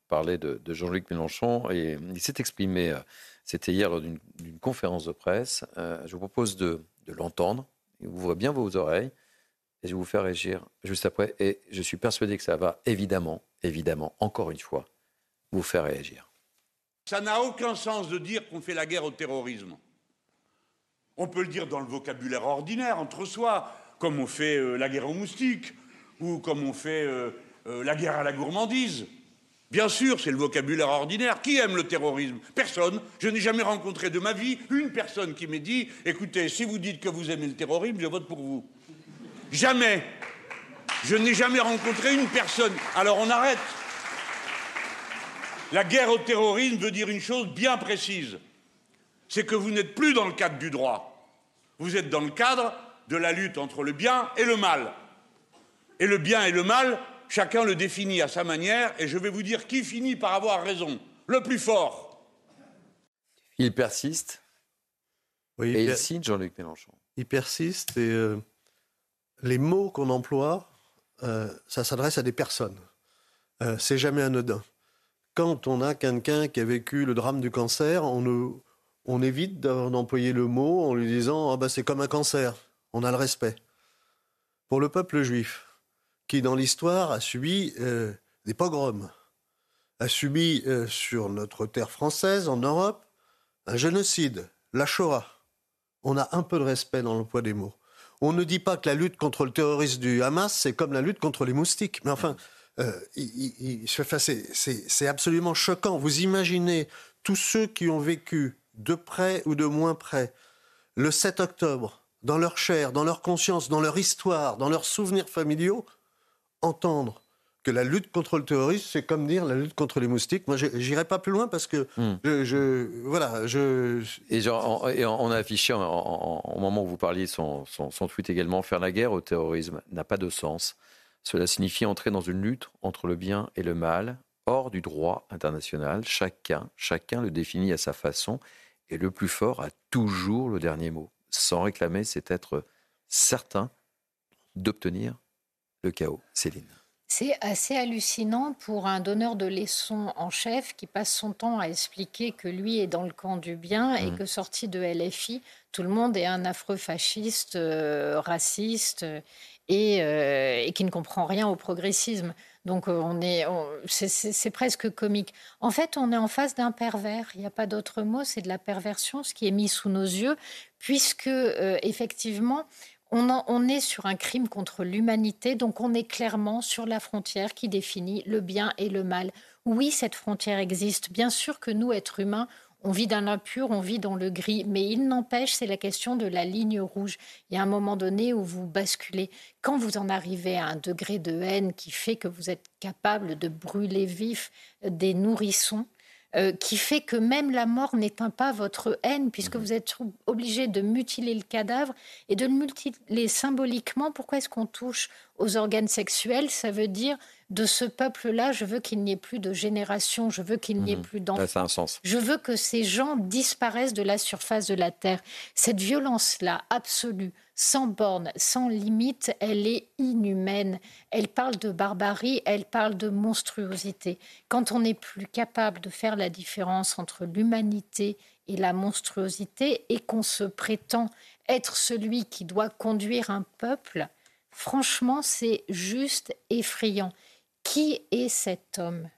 parlait de, Jean-Luc Mélenchon et il s'est exprimé, euh, c'était hier lors d'une conférence de presse. Euh, je vous propose de, l'entendre. Il ouvre bien vos oreilles et je vais vous faire réagir juste après. Et je suis persuadé que ça va évidemment, évidemment, encore une fois, vous faire réagir. Ça n'a aucun sens de dire qu'on fait la guerre au terrorisme. On peut le dire dans le vocabulaire ordinaire, entre soi, comme on fait euh, la guerre aux moustiques, ou comme on fait euh, la guerre à la gourmandise. Bien sûr, c'est le vocabulaire ordinaire. Qui aime le terrorisme? Personne. Je n'ai jamais rencontré de ma vie une personne qui m'ait dit écoutez, si vous dites que vous aimez le terrorisme, je vote pour vous. Jamais. Je n'ai jamais rencontré une personne. Alors on arrête. La guerre au terrorisme veut dire une chose bien précise c'est que vous n'êtes plus dans le cadre du droit. Vous êtes dans le cadre de la lutte entre le bien et le mal. Et le bien et le mal, chacun le définit à sa manière, et je vais vous dire qui finit par avoir raison. Le plus fort. Il persiste. Oui, et il, signe Jean-Luc Mélenchon. Il persiste et euh, les mots qu'on emploie, euh, ça s'adresse à des personnes. Euh, c'est jamais anodin. Quand on a quelqu'un qui a vécu le drame du cancer, on, on évite d'employer le mot en lui disant ah ben, c'est comme un cancer on a le respect. Pour le peuple juif, qui dans l'histoire a subi euh, des pogroms, a subi euh, sur notre terre française, en Europe, un génocide, la Shoah, on a un peu de respect dans l'emploi des mots. On ne dit pas que la lutte contre le terrorisme du Hamas, c'est comme la lutte contre les moustiques. Mais enfin, euh, c'est absolument choquant. Vous imaginez tous ceux qui ont vécu de près ou de moins près le 7 octobre dans leur chair, dans leur conscience, dans leur histoire, dans leurs souvenirs familiaux, entendre que la lutte contre le terrorisme, c'est comme dire la lutte contre les moustiques. Moi, j'irai pas plus loin parce que hmm. je, voilà, je. Et, genre, on, a affiché au moment où vous parliez son, son, tweet également faire la guerre au terrorisme n'a pas de sens. Cela signifie entrer dans une lutte entre le bien et le mal, hors du droit international. Chacun, chacun le définit à sa façon, et le plus fort a toujours le dernier mot sans réclamer, c'est être certain d'obtenir le chaos. Céline. C'est assez hallucinant pour un donneur de leçons en chef qui passe son temps à expliquer que lui est dans le camp du bien et mmh. que sorti de LFI, tout le monde est un affreux fasciste, euh, raciste euh, et, qui ne comprend rien au progressisme. Donc euh, on est, c'est presque comique. En fait, on est en face d'un pervers. Il n'y a pas d'autre mot. C'est de la perversion, ce qui est mis sous nos yeux, puisque euh, effectivement, on, est sur un crime contre l'humanité, donc on est clairement sur la frontière qui définit le bien et le mal. Oui, cette frontière existe. Bien sûr que nous, êtres humains, on vit dans l'impur, on vit dans le gris, mais il n'empêche, c'est la question de la ligne rouge. Il y a un moment donné où vous basculez. Quand vous en arrivez à un degré de haine qui fait que vous êtes capable de brûler vif des nourrissons, euh, qui fait que même la mort n'éteint pas votre haine, puisque vous êtes obligé de mutiler le cadavre et de le mutiler symboliquement. Pourquoi est-ce qu'on touche aux organes sexuels? Ça veut dire de ce peuple-là, je veux qu'il n'y ait plus de génération, je veux qu'il n'y ait mhm. plus d'enfants. ça a un sens. Je veux que ces gens disparaissent de la surface de la Terre. Cette violence-là, absolue, sans borne, sans limite, elle est inhumaine. Elle parle de barbarie, elle parle de monstruosité. Quand on n'est plus capable de faire la différence entre l'humanité et la monstruosité et qu'on se prétend être celui qui doit conduire un peuple, franchement, c'est juste effrayant. Qui est cet homme?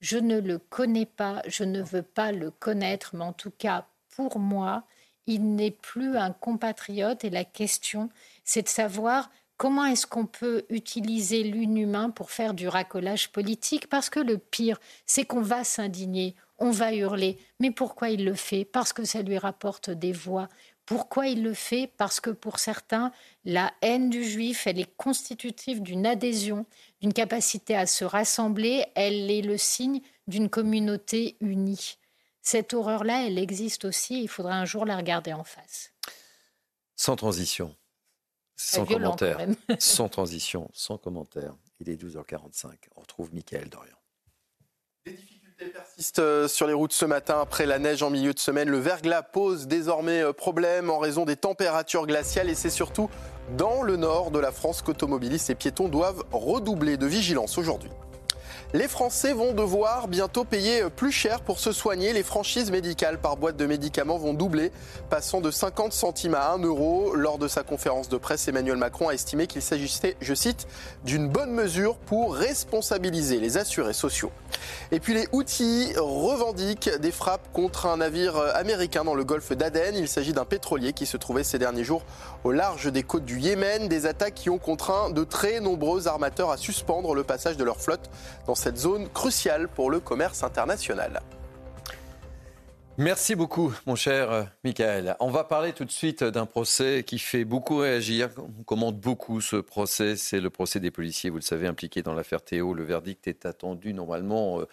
Je ne le connais pas, je ne veux pas le connaître, mais en tout cas, pour moi, il n'est plus un compatriote et la question, c'est de savoir comment est-ce qu'on peut utiliser l'inhumain pour faire du racolage politique Parce que le pire, c'est qu'on va s'indigner, on va hurler. Mais pourquoi il le fait? Parce que ça lui rapporte des voix. Pourquoi il le fait Parce que pour certains, la haine du juif, elle est constitutive d'une adhésion, d'une capacité à se rassembler, elle est le signe d'une communauté unie. Cette horreur-là, elle existe aussi, il faudra un jour la regarder en face. Sans transition, sans commentaire, sans transition, sans commentaire. Il est 12h45. On retrouve Michael Dorian. Persistent euh, sur les routes ce matin après la neige en milieu de semaine. Le verglas pose désormais euh, problème en raison des températures glaciales et c'est surtout dans le nord de la France qu'automobilistes et piétons doivent redoubler de vigilance aujourd'hui. Les Français vont devoir bientôt payer plus cher pour se soigner. Les franchises médicales par boîte de médicaments vont doubler, passant de 50 centimes à 1 euro. Lors de sa conférence de presse, Emmanuel Macron a estimé qu'il s'agissait, je cite, d'une bonne mesure pour responsabiliser les assurés sociaux. Et puis les Houthis revendiquent des frappes contre un navire américain dans le golfe d'Aden. Il s'agit d'un pétrolier qui se trouvait ces derniers jours au large des côtes du Yémen. Des attaques qui ont contraint de très nombreux armateurs à suspendre le passage de leur flotte dans cette zone cruciale pour le commerce international. Merci beaucoup, mon cher euh, Michael. On va parler tout de suite d'un procès qui fait beaucoup réagir. On commande beaucoup ce procès. C'est le procès des policiers, vous le savez, impliqués dans l'affaire Théo. Le verdict est attendu normalement euh,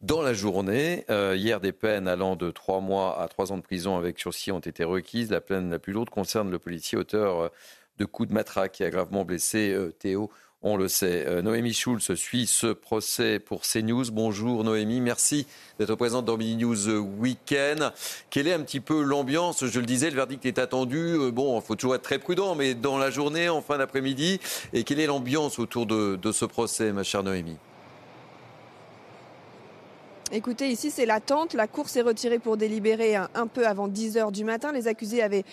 dans la journée. Euh, hier, des peines allant de trois mois à trois ans de prison avec sursis ont été requises. La peine la plus lourde concerne le policier auteur de coups de matraque qui a gravement blessé Théo on le sait. Euh, Noémie Schulz suit ce procès pour CNews. Bonjour Noémie, merci d'être présente dans Mini News Weekend. Quelle est un petit peu l'ambiance? Je le disais, le verdict est attendu. Euh, bon, il faut toujours être très prudent, mais dans la journée, en fin d'après-midi. Et quelle est l'ambiance autour de ce procès, ma chère Noémie? Écoutez, ici c'est l'attente. La cour s'est retirée pour délibérer un, peu avant 10 heures du matin. Les accusés avaient,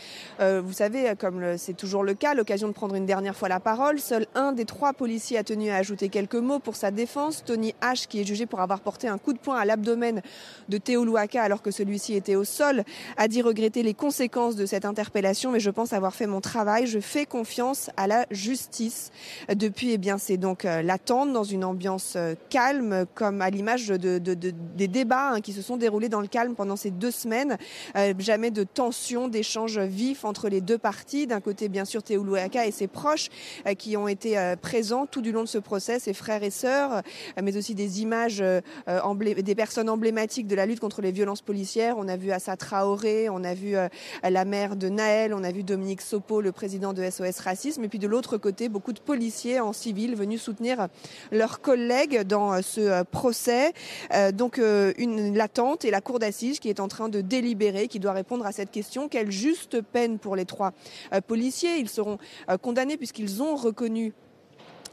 euh, vous savez, comme c'est toujours le cas, l'occasion de prendre une dernière fois la parole. Seul un des trois policiers a tenu à ajouter quelques mots pour sa défense. Tony H, qui est jugé pour avoir porté un coup de poing à l'abdomen de Théo Louaka alors que celui-ci était au sol, a dit regretter les conséquences de cette interpellation. Mais je pense avoir fait mon travail. Je fais confiance à la justice. Depuis, eh bien, c'est donc euh, l'attente dans une ambiance euh, calme, comme à l'image de, de, de des débats hein, qui se sont déroulés dans le calme pendant ces deux semaines. Euh, jamais de tension, d'échanges vifs entre les deux parties. D'un côté, bien sûr, Teuluaka et ses proches euh, qui ont été euh, présents tout du long de ce procès, ses frères et sœurs, mais aussi des images des personnes emblématiques de la lutte contre les violences policières. On a vu Assa Traoré, on a vu la mère de Naël, on a vu Dominique Sopo, le président de SOS Racisme, et puis de l'autre côté, beaucoup de policiers en civil venus soutenir leurs collègues dans ce procès. Donc une latente et la cour d'assises qui est en train de délibérer, qui doit répondre à cette question. Quelle juste peine pour les trois euh, policiers Ils seront euh, condamnés puisqu'ils ont reconnu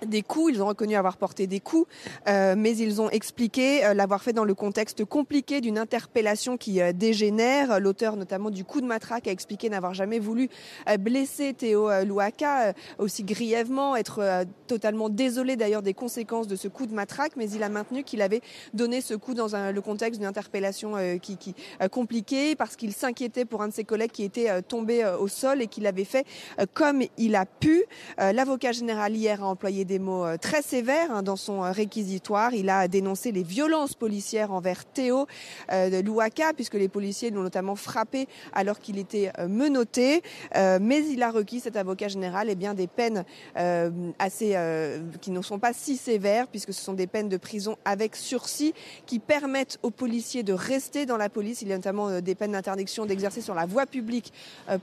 des coups, ils ont reconnu avoir porté des coups, euh, mais ils ont expliqué euh, l'avoir fait dans le contexte compliqué d'une interpellation qui euh, dégénère. L'auteur notamment du coup de matraque a expliqué n'avoir jamais voulu blesser Théo Louaka aussi grièvement, être totalement désolé d'ailleurs des conséquences de ce coup de matraque, mais il a maintenu qu'il avait donné ce coup dans un, le contexte d'une interpellation qui, qui compliquée parce qu'il s'inquiétait pour un de ses collègues qui était tombé au sol et qu'il avait fait comme il a pu. L'avocat général hier a employé des des mots euh, très sévères hein, dans son euh, réquisitoire. Il a dénoncé les violences policières envers Théo euh, de Louaka, puisque les policiers l'ont notamment frappé alors qu'il était menotté. mais il a requis, cet avocat général, eh bien, des peines assez, qui ne sont pas si sévères, puisque ce sont des peines de prison avec sursis qui permettent aux policiers de rester dans la police. Il y a notamment des peines d'interdiction d'exercer sur la voie publique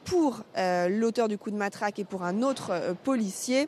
pour l'auteur du coup de matraque et pour un autre policier.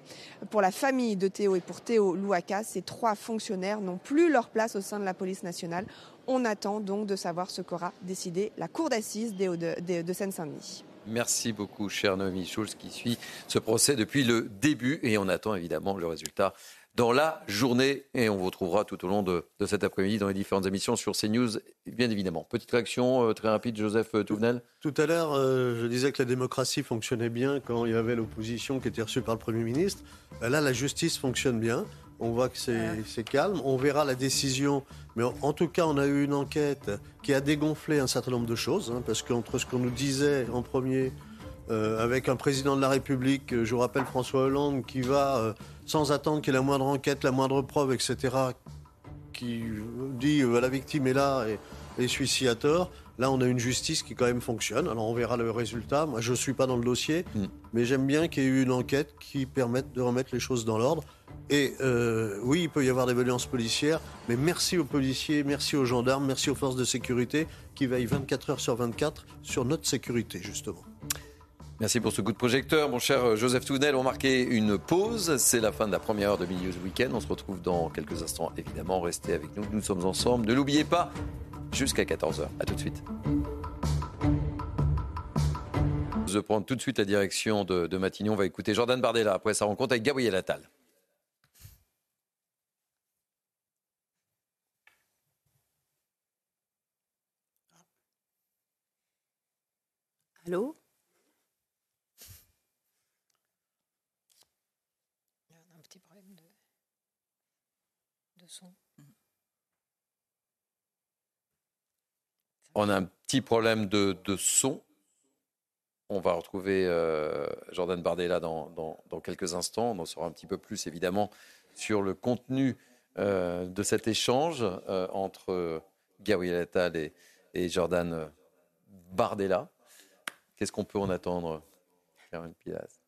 Pour la famille de Théo et pour Théo Louaka, ces trois fonctionnaires n'ont plus leur place au sein de la police nationale. On attend donc de savoir ce qu'aura décidé la cour d'assises de, de, Seine-Saint-Denis. Merci beaucoup, cher Noémie Schulz, qui suit ce procès depuis le début et on attend évidemment le résultat dans la journée. Et on vous retrouvera tout au long de, cet après-midi dans les différentes émissions sur CNews, bien évidemment. Petite réaction euh, très rapide, Joseph euh, Touvenel Tout à l'heure, euh, je disais que la démocratie fonctionnait bien quand il y avait l'opposition qui était reçue par le Premier ministre. là, la justice fonctionne bien. On voit que c'est calme. On verra la décision. Mais en, tout cas, on a eu une enquête qui a dégonflé un certain nombre de choses. Hein, parce qu'entre ce qu'on nous disait en premier, avec un président de la République, je vous rappelle François Hollande, qui va sans attendre qu'il y ait la moindre enquête, la moindre preuve, etc., qui dit euh, la victime est là et, et celui-ci a tort. Là, on a une justice qui quand même fonctionne. Alors, on verra le résultat. Moi, je ne suis pas dans le dossier, mm. mais j'aime bien qu'il y ait eu une enquête qui permette de remettre les choses dans l'ordre. Et euh, oui, il peut y avoir des violences policières, mais merci aux policiers, merci aux gendarmes, merci aux forces de sécurité qui veillent 24 heures sur 24 sur notre sécurité, justement. Merci pour ce coup de projecteur. Mon cher Joseph Tounel, on marquait une pause. C'est la fin de la première heure de Milieu Week-end. On se retrouve dans quelques instants, évidemment. Restez avec nous. Nous sommes ensemble. Ne l'oubliez pas, jusqu'à 14h. A tout de suite. Je prends tout de suite la direction de, de Matignon. On va écouter Jordan Bardella après sa rencontre avec Gabriel Attal. Allô Il y a un petit problème de, son. On a un petit problème de, de son. On va retrouver euh, Jordan Bardella dans, dans, dans, quelques instants. On en saura un petit peu plus, évidemment, sur le contenu euh, de cet échange euh, entre Gabriel Attal et, et Jordan Bardella. Qu'est-ce qu'on peut en attendre, Caroline Pilas?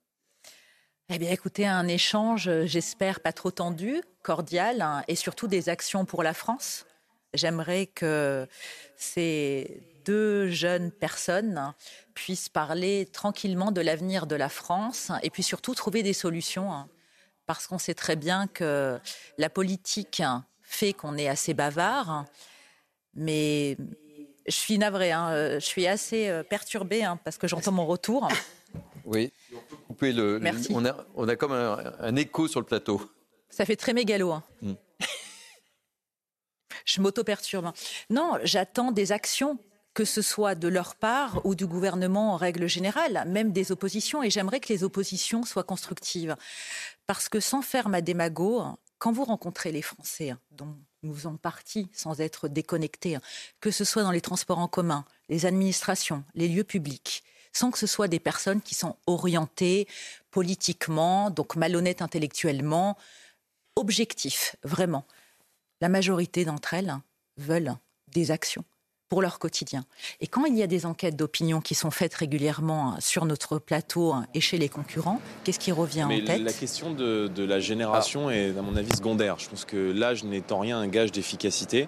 Eh bien, écoutez, un échange, j'espère, pas trop tendu, cordial, hein, et surtout des actions pour la France. J'aimerais que ces deux jeunes personnes puissent parler tranquillement de l'avenir de la France et puis surtout trouver des solutions. Hein, parce qu'on sait très bien que la politique fait qu'on est assez bavard, mais je suis navrée, hein, je suis assez euh, perturbée parce que j'entends mon retour. Oui, couper le, Merci. on, a, on a comme un, un, écho sur le plateau. Ça fait très mégalo. Hein. Mm. je m'auto-perturbe. Non, j'attends des actions que ce soit de leur part ou du gouvernement en règle générale, même des oppositions, et j'aimerais que les oppositions soient constructives. Parce que sans faire ma démago, quand vous rencontrez les Français, dont nous faisons partie sans être déconnectés, que ce soit dans les transports en commun, les administrations, les lieux publics, sans que ce soit des personnes qui sont orientées politiquement, donc malhonnêtes intellectuellement, objectifs, vraiment. La majorité d'entre elles veulent des actions pour leur quotidien. Et quand il y a des enquêtes d'opinion qui sont faites régulièrement sur notre plateau et chez les concurrents, qu'est-ce qui revient Mais en tête? La question de, de la génération ah. est, à mon avis, secondaire. Je pense que l'âge n'est en rien un gage d'efficacité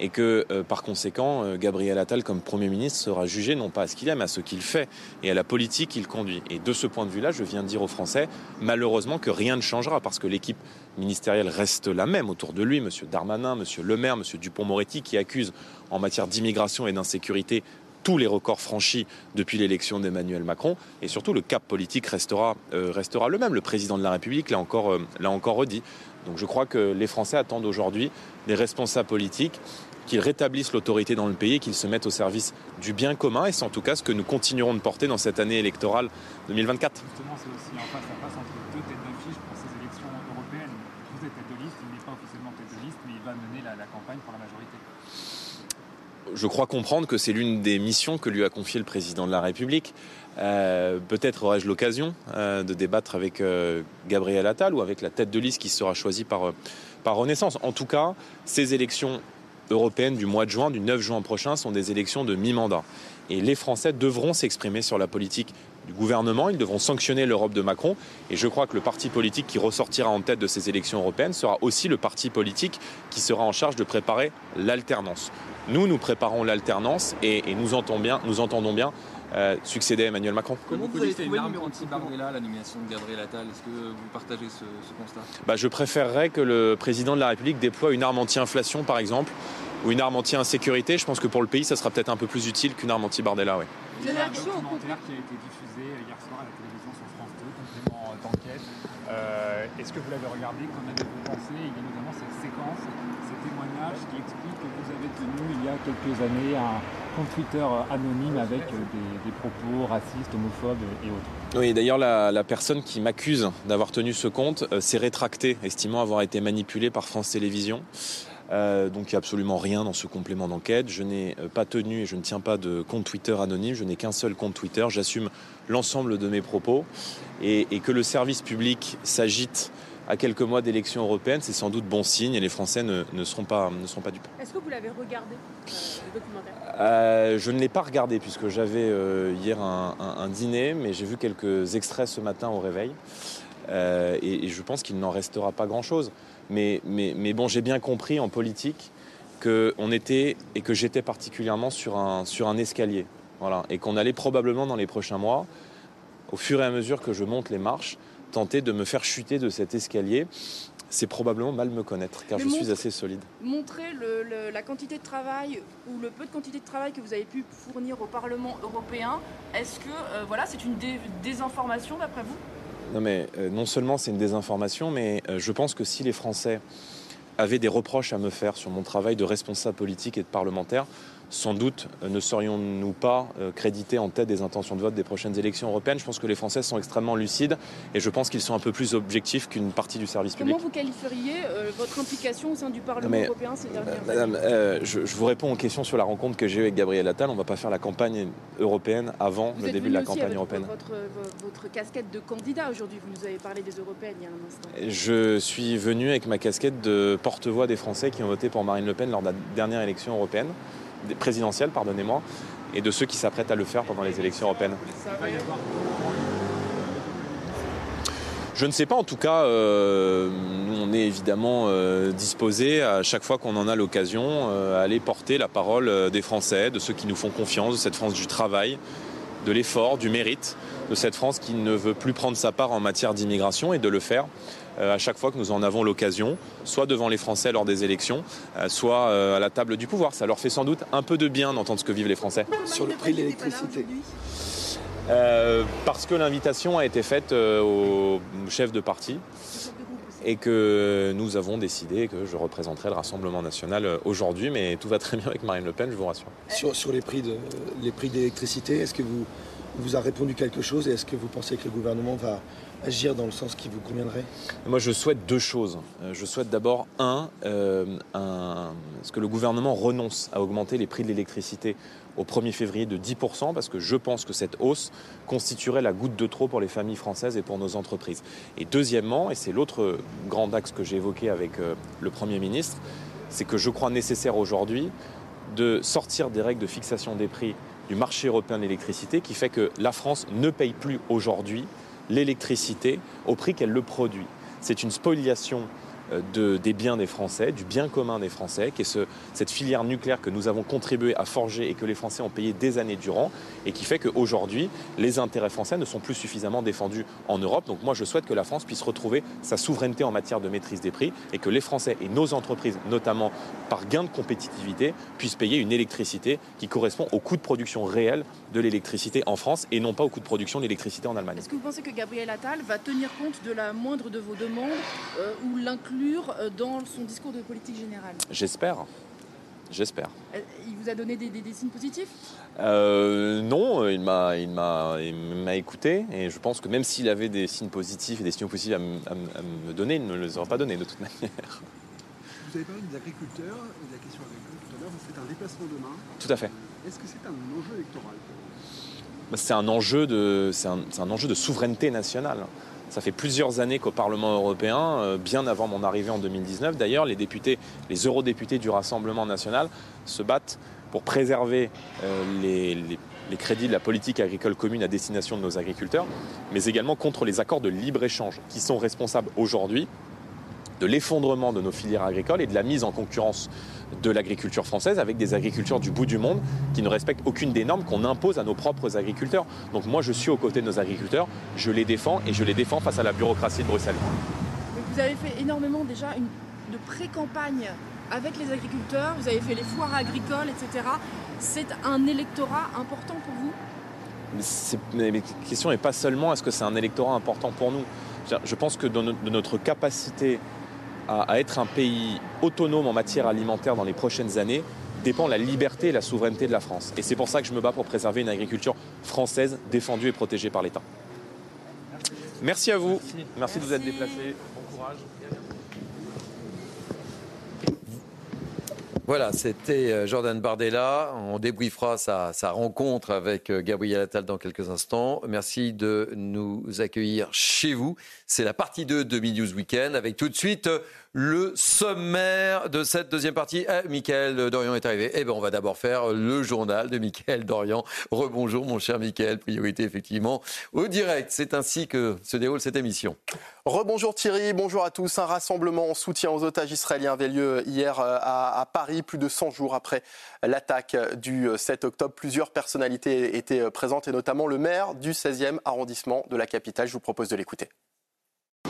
et que euh, par conséquent, euh, Gabriel Attal, comme Premier ministre, sera jugé non pas à ce qu'il aime, à ce qu'il fait et à la politique qu'il conduit. Et de ce point de vue-là, je viens de dire aux Français, malheureusement, que rien ne changera parce que l'équipe ministérielle reste la même autour de lui, M. Darmanin, M. Le Maire, M. Dupont-Moretti, qui accusent en matière d'immigration et d'insécurité tous les records franchis depuis l'élection d'Emmanuel Macron. Et surtout, le cap politique restera, euh, restera le même. Le président de la République l'a encore, euh, l'a encore redit. Donc je crois que les Français attendent aujourd'hui des responsables politiques qu'ils rétablissent l'autorité dans le pays et qu'ils se mettent au service du bien commun. Et c'est en tout cas ce que nous continuerons de porter dans cette année électorale 2024. Justement, c'est aussi un face à face entre deux têtes d'affiche pour ces élections européennes. Vous êtes tête de liste, il n'est pas officiellement tête de liste, mais il va mener la, la campagne pour la majorité. Je crois comprendre que c'est l'une des missions que lui a confié le président de la République. Euh, Peut-être aurai-je l'occasion euh, de débattre avec euh, Gabriel Attal ou avec la tête de liste qui sera choisie par, par Renaissance. En tout cas, ces élections européennes du mois de juin, du 9 juin prochain, sont des élections de mi-mandat. Et les Français devront s'exprimer sur la politique du gouvernement, ils devront sanctionner l'Europe de Macron. Et je crois que le parti politique qui ressortira en tête de ces élections européennes sera aussi le parti politique qui sera en charge de préparer l'alternance. Nous, nous préparons l'alternance et, nous entendons bien euh, succéder à Emmanuel Macron. Comment vous avez trouvé une anti-Bardella, la nomination de Gabriel Attal Est-ce que vous partagez ce, ce constat? Bah, Je préférerais que le président de la République déploie une arme anti-inflation, par exemple, ou une arme anti-insécurité. Je pense que pour le pays, ça sera peut-être un peu plus utile qu'une arme anti-Bardella. Oui. Il y a un documentaire qui a été diffusé hier soir à la télévision sur France 2, complément d'enquête. Euh, Est-ce que vous l'avez regardé? Qu'en avez-vous pensé? Il y a notamment cette séquence, ces témoignages qui expliquent que vous avez tenu il y a quelques années un compte Twitter anonyme avec des, des propos racistes, homophobes et autres. Oui, d'ailleurs, la, personne qui m'accuse d'avoir tenu ce compte euh, s'est rétractée, estimant avoir été manipulée par France Télévisions. Euh, donc il n'y a absolument rien dans ce complément d'enquête. Je n'ai pas tenu et je ne tiens pas de compte Twitter anonyme. Je n'ai qu'un seul compte Twitter. J'assume l'ensemble de mes propos. Et, que le service public s'agite à quelques mois d'élections européennes, c'est sans doute bon signe et les Français ne, ne, seront, pas, ne seront pas dupes. Est-ce que vous l'avez regardé, euh, le documentaire? Euh, Je ne l'ai pas regardé puisque j'avais euh, hier un, un, un, dîner, mais j'ai vu quelques extraits ce matin au réveil. Et, et je pense qu'il n'en restera pas grand-chose. Mais, mais, mais, bon, j'ai bien compris en politique qu'on était et que j'étais particulièrement sur un, sur un escalier. Voilà, et qu'on allait probablement dans les prochains mois au fur et à mesure que je monte les marches, tenter de me faire chuter de cet escalier c'est probablement mal me connaître, car Mais je montre- suis assez solide. Montrer le- le- la quantité de travail ou le peu de quantité de travail que vous avez pu fournir au Parlement européen, est-ce que euh, voilà, c'est une dé- désinformation d'après vous? Non mais euh, non seulement c'est une désinformation, mais euh, je pense que si les Français avaient des reproches à me faire sur mon travail de responsable politique et de parlementaire, sans doute euh, ne serions-nous pas euh, crédités en tête des intentions de vote des prochaines élections européennes? Je pense que les Français sont extrêmement lucides et je pense qu'ils sont un peu plus objectifs qu'une partie du service public. Comment vous qualifieriez euh, votre implication au sein du Parlement mais, européen ces dernières années Madame, euh, je, je vous réponds aux questions sur la rencontre que j'ai eue avec Gabriel Attal. On ne va pas faire la campagne européenne avant Vous le début de la campagne européenne. Votre, votre- casquette de candidat aujourd'hui, vous nous avez parlé des européennes il y a un instant. Je suis venu avec ma casquette de porte-voix des Français qui ont voté pour Marine Le Pen lors de la dernière élection européenne, présidentielle, pardonnez-moi, et de ceux qui s'apprêtent à le faire pendant les élections européennes. Je ne sais pas, en tout cas, euh, nous, on est évidemment euh, disposé à chaque fois qu'on en a l'occasion euh, à aller porter la parole euh, des Français, de ceux qui nous font confiance, de cette France du travail, de l'effort, du mérite, de cette France qui ne veut plus prendre sa part en matière d'immigration et de le faire euh, à chaque fois que nous en avons l'occasion, soit devant les Français lors des élections, euh, soit euh, à la table du pouvoir. Ça leur fait sans doute un peu de bien d'entendre ce que vivent les Français. Sur le prix de l'électricité. Euh, parce que l'invitation a été faite euh, au chef de parti et que nous avons décidé que je représenterai le Rassemblement national aujourd'hui, mais tout va très bien avec Marine Le Pen, je vous rassure. Sur, sur les prix de les prix d'électricité, est-ce que vous vous a répondu quelque chose et est-ce que vous pensez que le gouvernement va agir dans le sens qui vous conviendrait? Moi, je souhaite deux choses. Euh, Je souhaite d'abord, un, euh, un- ce que le gouvernement renonce à augmenter les prix de l'électricité au 1er février de 10%, parce que je pense que cette hausse constituerait la goutte de trop pour les familles françaises et pour nos entreprises. Et deuxièmement, et c'est l'autre grand axe que j'ai évoqué avec euh, le Premier ministre, c'est que je crois nécessaire aujourd'hui de sortir des règles de fixation des prix du marché européen de l'électricité qui fait que la France ne paye plus aujourd'hui l'électricité au prix qu'elle le produit. C'est une spoliation de- des biens des Français, du bien commun des Français, qui est ce- cette filière nucléaire que nous avons contribué à forger et que les Français ont payé des années durant, et qui fait qu'aujourd'hui, les intérêts français ne sont plus suffisamment défendus en Europe. Donc moi, je souhaite que la France puisse retrouver sa souveraineté en matière de maîtrise des prix, et que les Français et nos entreprises, notamment par gain de compétitivité, puissent payer une électricité qui correspond au coût de production réel de l'électricité en France, et non pas au coût de production de l'électricité en Allemagne. Est-ce que vous pensez que Gabriel Attal va tenir compte de la moindre de vos demandes euh, ou l'inclure euh, dans son discours de politique générale? J'espère. J'espère. Euh, Il vous a donné des, des- des signes positifs? Euh, non, il m'a, il, m'a, il m'a écouté et je pense que même s'il avait des signes positifs et des signaux positifs à, me- à me- à me donner, il ne me les aurait pas donnés de toute manière. Vous avez parlé des agriculteurs et de la question agricole tout à l'heure. Vous faites un déplacement demain. Tout à fait. Est-ce que c'est un enjeu électoral C'est un enjeu de, souveraineté nationale. Ça fait plusieurs années qu'au Parlement européen, euh, bien avant mon arrivée en 2019, d'ailleurs, les députés, les eurodéputés du Rassemblement national se battent pour préserver euh, les crédits de la politique agricole commune à destination de nos agriculteurs, mais également contre les accords de libre-échange qui sont responsables aujourd'hui de l'effondrement de nos filières agricoles et de la mise en concurrence de l'agriculture française avec des agriculteurs du bout du monde qui ne respectent aucune des normes qu'on impose à nos propres agriculteurs. Donc moi je suis aux côtés de nos agriculteurs, je les défends et je les défends face à la bureaucratie de Bruxelles. Vous avez fait énormément déjà une, de pré-campagne avec les agriculteurs, vous avez fait les foires agricoles, etc. C'est un électorat important pour vous? Mais la question n'est pas seulement est-ce que c'est un électorat important pour nous? Je pense que de notre capacité à, à être un pays autonome en matière alimentaire dans les prochaines années dépend la liberté et la souveraineté de la France. Et c'est pour ça que je me bats pour préserver une agriculture française défendue et protégée par l'État. Merci à vous. Merci, de vous être déplacé. Bon courage. Voilà, c'était euh, Jordan Bardella. On débriefera sa, sa rencontre avec euh, Gabriel Attal dans quelques instants. Merci de nous accueillir chez vous. C'est la partie 2 de Mid News Weekend avec tout de suite euh, le sommaire de cette deuxième partie. Ah, Michael Dorian est arrivé. Eh bien, on va d'abord faire le journal de Michael Dorian. Rebonjour, mon cher Michael. Priorité, effectivement, au direct. C'est ainsi que se déroule cette émission. Rebonjour Thierry, bonjour à tous. Un rassemblement en soutien aux otages israéliens avait lieu hier euh, à, Paris, plus de 100 jours après l'attaque du 7 euh, octobre. Plusieurs personnalités étaient euh, présentes et notamment le maire du 16e arrondissement de la capitale. Je vous propose de l'écouter.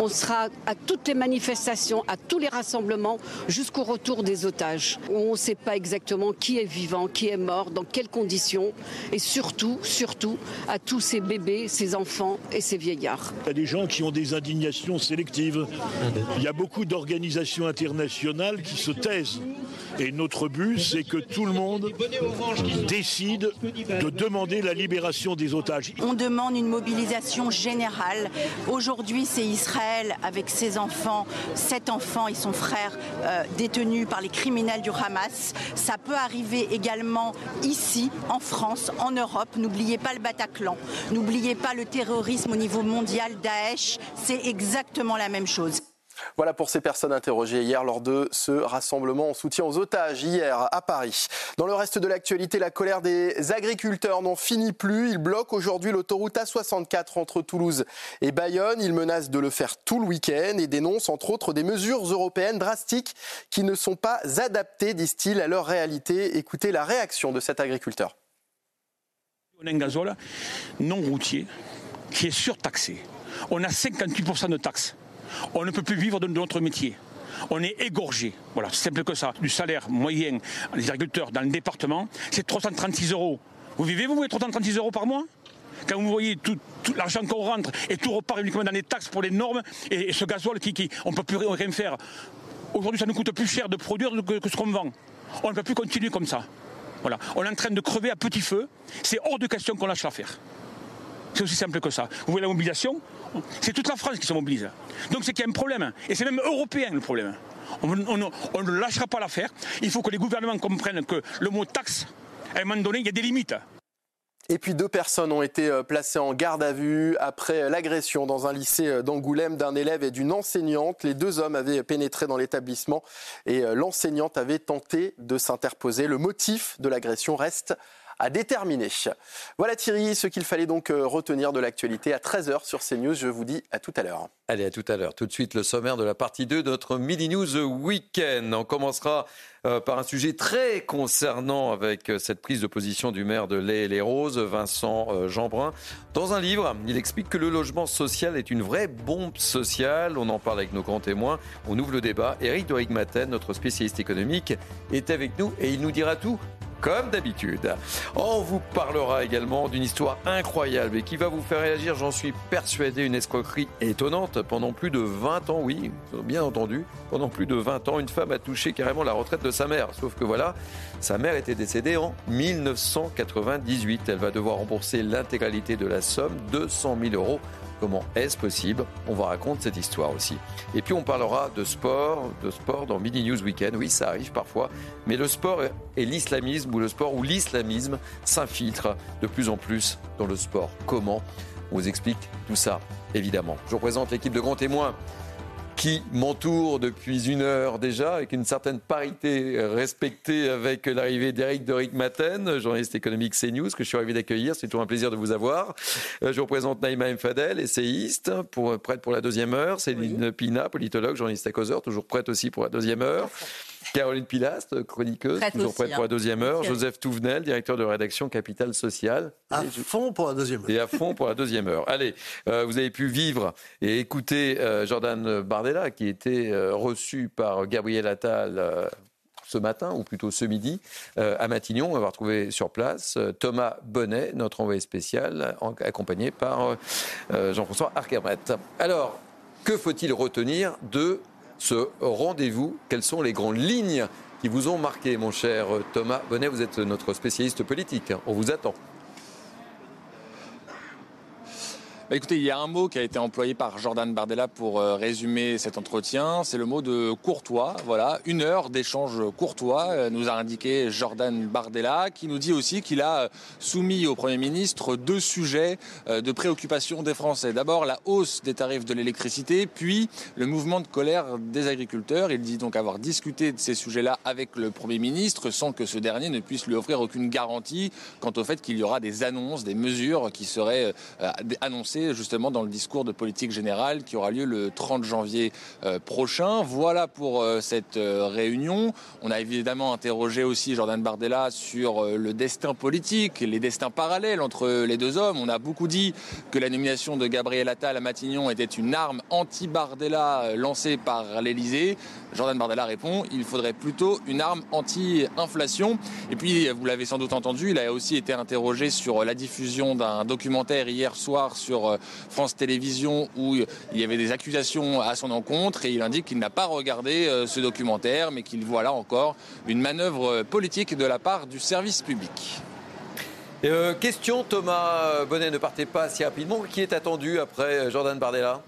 On sera à toutes les manifestations, à tous les rassemblements, jusqu'au retour des otages. On ne sait pas exactement qui est vivant, qui est mort, dans quelles conditions, et surtout, surtout, à tous ces bébés, ces enfants et ces vieillards. Il y a des gens qui ont des indignations sélectives. Il y a beaucoup d'organisations internationales qui se taisent. Et notre but, c'est que tout le monde décide de demander la libération des otages. On demande une mobilisation générale. Aujourd'hui, c'est Israël avec ses enfants, sept enfants et son frère euh, détenus par les criminels du Hamas. Ça peut arriver également ici, en France, en Europe. N'oubliez pas le Bataclan. N'oubliez pas le terrorisme au niveau mondial, Daesh. C'est exactement la même chose. Voilà pour ces personnes interrogées hier lors de ce rassemblement en soutien aux otages hier à Paris. Dans le reste de l'actualité, la colère des agriculteurs n'en finit plus. Ils bloquent aujourd'hui l'autoroute A64 entre Toulouse et Bayonne. Ils menacent de le faire tout le week-end et dénoncent entre autres des mesures européennes drastiques qui ne sont pas adaptées, disent-ils, à leur réalité. Écoutez la réaction de cet agriculteur. On a un gazole non routier qui est surtaxé. On a 58% de taxes on ne peut plus vivre de notre métier. On est égorgé. Voilà, c'est simple que ça. Du salaire moyen des agriculteurs dans le département, c'est 336 euros. Vous vivez, vous, voyez 336 euros par mois? Quand vous voyez tout, l'argent qu'on rentre et tout repart uniquement dans les taxes pour les normes et, ce gasoil qui, on ne peut plus rien faire. Aujourd'hui, ça nous coûte plus cher de produire que, ce qu'on vend. On ne peut plus continuer comme ça. Voilà. On est en train de crever à petit feu. C'est hors de question qu'on lâche l'affaire. C'est aussi simple que ça. Vous voyez la mobilisation? C'est toute la France qui se mobilise. Donc c'est qu'il y a un problème. Et c'est même européen le problème. On, ne lâchera pas l'affaire. Il faut que les gouvernements comprennent que le mot taxe, à un moment donné, il y a des limites. Et puis deux personnes ont été euh, placées en garde à vue après l'agression dans un lycée euh, d'Angoulême d'un élève et d'une enseignante. Les deux hommes avaient pénétré dans l'établissement et euh, l'enseignante avait tenté de s'interposer. Le motif de l'agression reste à déterminer. Voilà Thierry, ce qu'il fallait donc euh, retenir de l'actualité à 13h sur CNews. Je vous dis à tout à l'heure. Allez, à tout à l'heure. Tout de suite, le sommaire de la partie 2 de notre Midi News Weekend. On commencera euh, par un sujet très concernant avec euh, cette prise de position du maire de Lay et les Roses, Vincent Jeanbrun. Dans un livre, il explique que le logement social est une vraie bombe sociale. On en parle avec nos grands témoins. On ouvre le débat. Eric Dorigmaten, notre spécialiste économique, est avec nous et il nous dira tout comme d'habitude. On vous parlera également d'une histoire incroyable et qui va vous faire réagir, j'en suis persuadé, une escroquerie étonnante. Pendant plus de 20 ans, oui, bien entendu, pendant plus de 20 ans, une femme a touché carrément la retraite de sa mère. Sauf que voilà, sa mère était décédée en 1998. Elle va devoir rembourser l'intégralité de la somme, 200 000 euros Comment est-ce possible? On va raconter cette histoire aussi. Et puis on parlera de sport, de sport dans Midi News Weekend. Oui, ça arrive parfois. Mais le sport et l'islamisme, ou le sport où l'islamisme s'infiltre de plus en plus dans le sport. Comment? On vous explique tout ça, évidemment. Je vous présente l'équipe de grands témoins qui m'entoure depuis une heure déjà, avec une certaine parité respectée avec l'arrivée d'Eric Doric Maten, journaliste économique CNews, que je suis arrivé d'accueillir. C'est toujours un plaisir de vous avoir. Euh, je représente Naïma Mfadel, essayiste, pour, prête pour la deuxième heure. Céline Pina, politologue, journaliste à causeur, toujours prête aussi pour la deuxième heure. Caroline Pilastre, chroniqueuse, toujours prête pour la hein. deuxième heure. Joseph Touvenel, directeur de rédaction Capital Social. À fond pour la deuxième heure. Et à fond pour la deuxième heure. Allez, euh, vous avez pu vivre et écouter euh, Jordan Bardella, qui était euh, reçu par Gabriel Attal ce matin, ou plutôt ce midi, à Matignon. On va retrouver sur place Thomas Bonnet, notre envoyé spécial, accompagné par Jean-François Arquebret. Alors, que faut-il retenir de ce rendez-vous Quelles sont les grandes lignes qui vous ont marqué, mon cher Thomas Bonnet? Vous êtes notre spécialiste politique. On vous attend. Bah, écoutez, il y a un mot qui a été employé par Jordan Bardella pour euh, résumer cet entretien, c'est le mot de courtois. Voilà, une heure d'échange courtois, euh, nous a indiqué Jordan Bardella, qui nous dit aussi qu'il a euh, soumis au Premier ministre deux sujets de préoccupation des Français. D'abord, la hausse des tarifs de l'électricité, puis le mouvement de colère des agriculteurs. Il dit donc avoir discuté de ces sujets-là avec le Premier ministre sans que ce dernier ne puisse lui offrir aucune garantie quant au fait qu'il y aura des annonces, des mesures qui seraient annoncées justement dans le discours de politique générale qui aura lieu le 30 janvier euh, prochain. Voilà pour euh, cette euh, réunion. On a évidemment interrogé aussi Jordan Bardella sur le destin politique, les destins parallèles entre les deux hommes. On a beaucoup dit que la nomination de Gabriel Attal à Matignon était une arme anti-Bardella lancée par l'Elysée. Jordan Bardella répond il faudrait plutôt une arme anti-inflation. Et puis, vous l'avez sans doute entendu, il a aussi été interrogé sur la diffusion d'un documentaire hier soir sur euh, France Télévisions où il y avait des accusations à son encontre et il indique qu'il n'a pas regardé euh, ce documentaire mais qu'il voit là encore une manœuvre politique de la part du service public. Euh, question Thomas Bonnet, ne partez pas si rapidement. Qui est attendu après Jordan Bardella?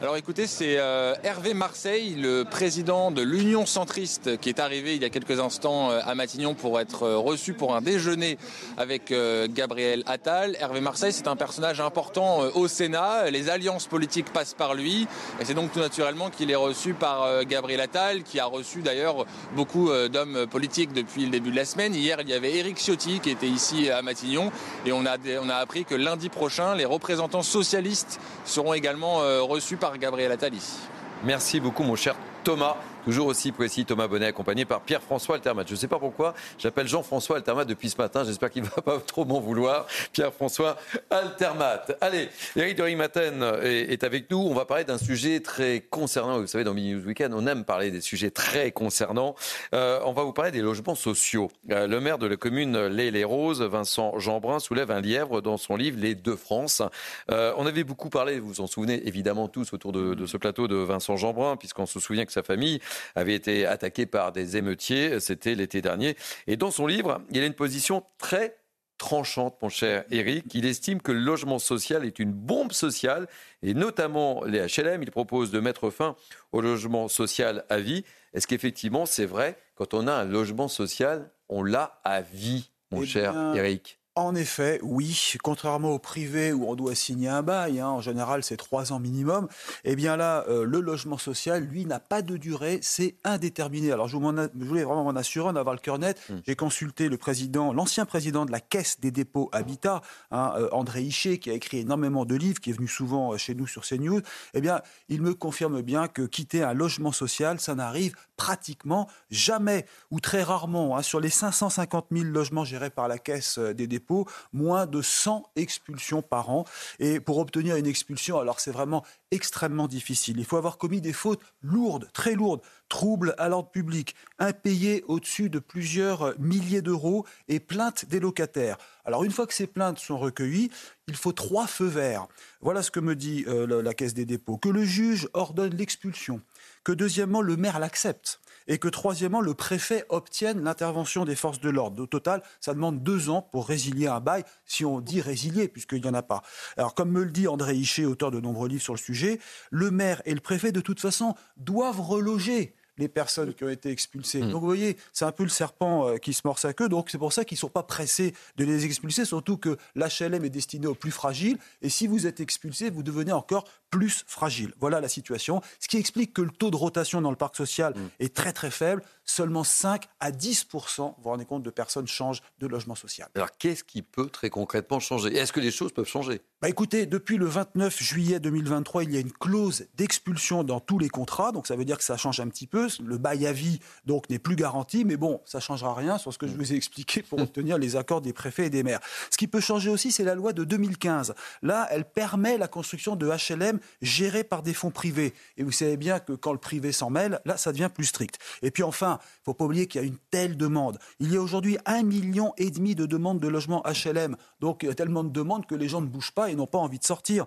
Alors écoutez, c'est euh, Hervé Marseille, le président de l'Union centriste, qui est arrivé il y a quelques instants euh, à Matignon pour être euh, reçu pour un déjeuner avec Gabriel Attal. Hervé Marseille, c'est un personnage important au Sénat. Les alliances politiques passent par lui. Et c'est donc tout naturellement qu'il est reçu par Gabriel Attal, qui a reçu d'ailleurs beaucoup d'hommes politiques depuis le début de la semaine. Hier, il y avait Éric Ciotti qui était ici à Matignon. Et on a, on a appris que lundi prochain, les représentants socialistes seront également reçus par Gabriel Attali. Merci beaucoup mon cher Thomas. Toujours aussi précis, Thomas Bonnet, accompagné par Pierre-François Altermat. Je ne sais pas pourquoi, j'appelle Jean-François Altermat depuis ce matin. J'espère qu'il ne va pas trop m'en vouloir. Pierre-François Altermat. Allez, Eric de Rimaten est, avec nous. On va parler d'un sujet très concernant. Vous savez, dans Mini News Weekend, on aime parler des sujets très concernants. Euh, on va vous parler des logements sociaux. Euh, le maire de la commune Les-les-Roses, Vincent Jeanbrun, soulève un lièvre dans son livre Les deux France. Euh, on avait beaucoup parlé, vous vous en souvenez évidemment tous autour de, de ce plateau de Vincent Jeanbrun, puisqu'on se souvient sa famille avait été attaqué par des émeutiers, c'était l'été dernier. Et dans son livre, il a une position très tranchante, mon cher Eric. Il estime que le logement social est une bombe sociale, et notamment les HLM. Il propose de mettre fin au logement social à vie. Est-ce qu'effectivement, c'est vrai, quand on a un logement social, on l'a à vie, mon eh cher Eric? En effet, oui, contrairement au privé où on doit signer un bail, hein, en général c'est trois ans minimum, eh bien là, euh, le logement social, lui, n'a pas de durée, c'est indéterminé. Alors je, voulais vraiment m'en assurer, en avoir le cœur net. Hmm. J'ai consulté le président, l'ancien président de la Caisse des dépôts Habitat, hein, euh, André Hichet, qui a écrit énormément de livres, qui est venu souvent euh, chez nous sur CNews. Eh bien, il me confirme bien que quitter un logement social, ça n'arrive pratiquement jamais ou très rarement. Hein. Sur les 550 000 logements gérés par la Caisse des dépôts, moins de 100 expulsions par an. Et pour obtenir une expulsion, alors c'est vraiment extrêmement difficile. Il faut avoir commis des fautes lourdes, très lourdes, troubles à l'ordre public, impayés au-dessus de plusieurs milliers d'euros et plaintes des locataires. Alors une fois que ces plaintes sont recueillies, il faut trois feux verts. Voilà ce que me dit euh, la Caisse des dépôts. Que le juge ordonne l'expulsion, que deuxièmement le maire l'accepte, et que troisièmement, le préfet obtienne l'intervention des forces de l'ordre. Au total, ça demande deux ans pour résilier un bail, si on dit résilier, puisqu'il n'y en a pas. Alors, comme me le dit André Hichet, auteur de nombreux livres sur le sujet, le maire et le préfet, de toute façon, doivent reloger les personnes qui ont été expulsées. Hmm. Donc vous voyez, c'est un peu le serpent euh, qui se morce à queue. Donc c'est pour ça qu'ils ne sont pas pressés de les expulser, surtout que l'HLM est destiné aux plus fragiles. Et si vous êtes expulsé, vous devenez encore plus fragile. Voilà la situation. Ce qui explique que le taux de rotation dans le parc social hmm. est très très faible. Seulement 5 à 10 vous vous rendez compte, de personnes changent de logement social. Alors qu'est-ce qui peut très concrètement changer? Est-ce que les choses peuvent changer? Bah écoutez, depuis le 29 juillet 2023, il y a une clause d'expulsion dans tous les contrats, donc ça veut dire que ça change un petit peu. Le bail à vie donc n'est plus garanti, mais bon, ça changera rien sur ce que je vous ai expliqué pour obtenir les accords des préfets et des maires. Ce qui peut changer aussi, c'est la loi de 2015. Là, elle permet la construction de HLM gérés par des fonds privés. Et vous savez bien que quand le privé s'en mêle, là, ça devient plus strict. Et puis enfin, il faut pas oublier qu'il y a une telle demande. Il y a aujourd'hui un million et demi de demandes de logements HLM. Donc il y a tellement de demandes que les gens ne bougent pas et n'ont pas envie de sortir.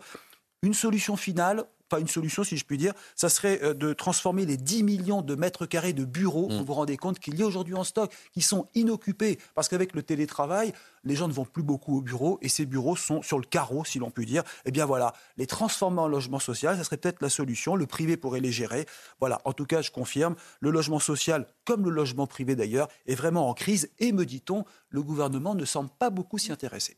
Une solution finale, pas une solution si je puis dire, ça serait euh, de transformer les 10 millions de mètres carrés de bureaux, Mm. vous vous rendez compte qu'il y a aujourd'hui en stock, qui sont inoccupés, parce qu'avec le télétravail, les gens ne vont plus beaucoup au bureau, et ces bureaux sont sur le carreau, si l'on peut dire. Eh bien voilà, les transformer en logement social, ça serait peut-être la solution, le privé pourrait les gérer. Voilà, en tout cas, je confirme, le logement social, comme le logement privé d'ailleurs, est vraiment en crise, et me dit-on, le gouvernement ne semble pas beaucoup s'y intéresser.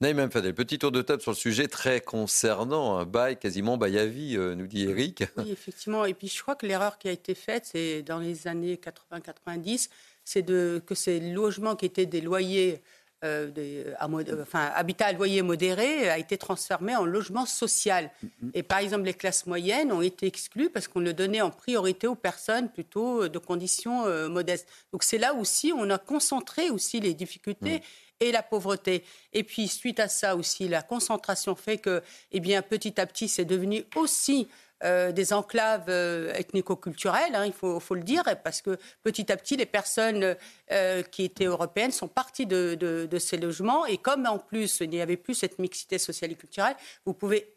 Naïm Fadel, petit tour de table sur le sujet très concernant un bail quasiment bail à vie, euh, nous dit Eric. Oui, effectivement. Et puis je crois que l'erreur qui a été faite, c'est dans les années 80-90, c'est que ces logements qui étaient des loyers, euh, des, à mod- euh, enfin habitat à loyer modéré, a été transformé en logement social. Et par exemple, les classes moyennes ont été exclues parce qu'on le donnait en priorité aux personnes plutôt de conditions euh, modestes. Donc c'est là aussi on a concentré aussi les difficultés et la pauvreté. Et puis, suite à ça aussi, la concentration fait que, eh bien, petit à petit, c'est devenu aussi euh, des enclaves euh, ethnico-culturelles, hein, il faut, le dire, parce que petit à petit, les personnes euh, qui étaient européennes sont parties de, ces logements. Et comme en plus, il n'y avait plus cette mixité sociale et culturelle, vous pouvez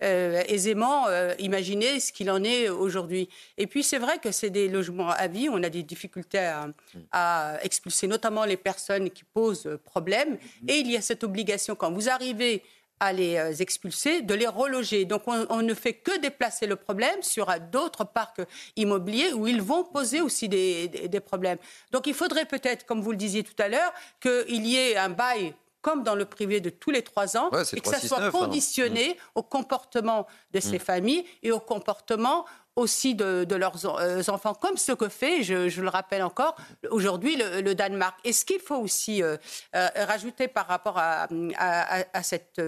aisément imaginer ce qu'il en est aujourd'hui. Et puis, c'est vrai que c'est des logements à vie. On a des difficultés à, à expulser, notamment les personnes qui posent problème. Et il y a cette obligation, quand vous arrivez à les euh, expulser, de les reloger. Donc on, on ne fait que déplacer le problème sur euh, d'autres parcs immobiliers où ils vont poser aussi des, des- des problèmes. Donc il faudrait peut-être, comme vous le disiez tout à l'heure, qu'il y ait un bail comme dans le privé de tous les trois ans, Ouais, et que ça 3, 6, soit 9, hein. conditionné au comportement de ces Mm. familles et au comportement aussi de, de leurs euh, enfants, comme ce que fait, je, je le rappelle encore, aujourd'hui le, le Danemark. Et ce qu'il faut aussi euh, euh, rajouter par rapport à, à- à- à cette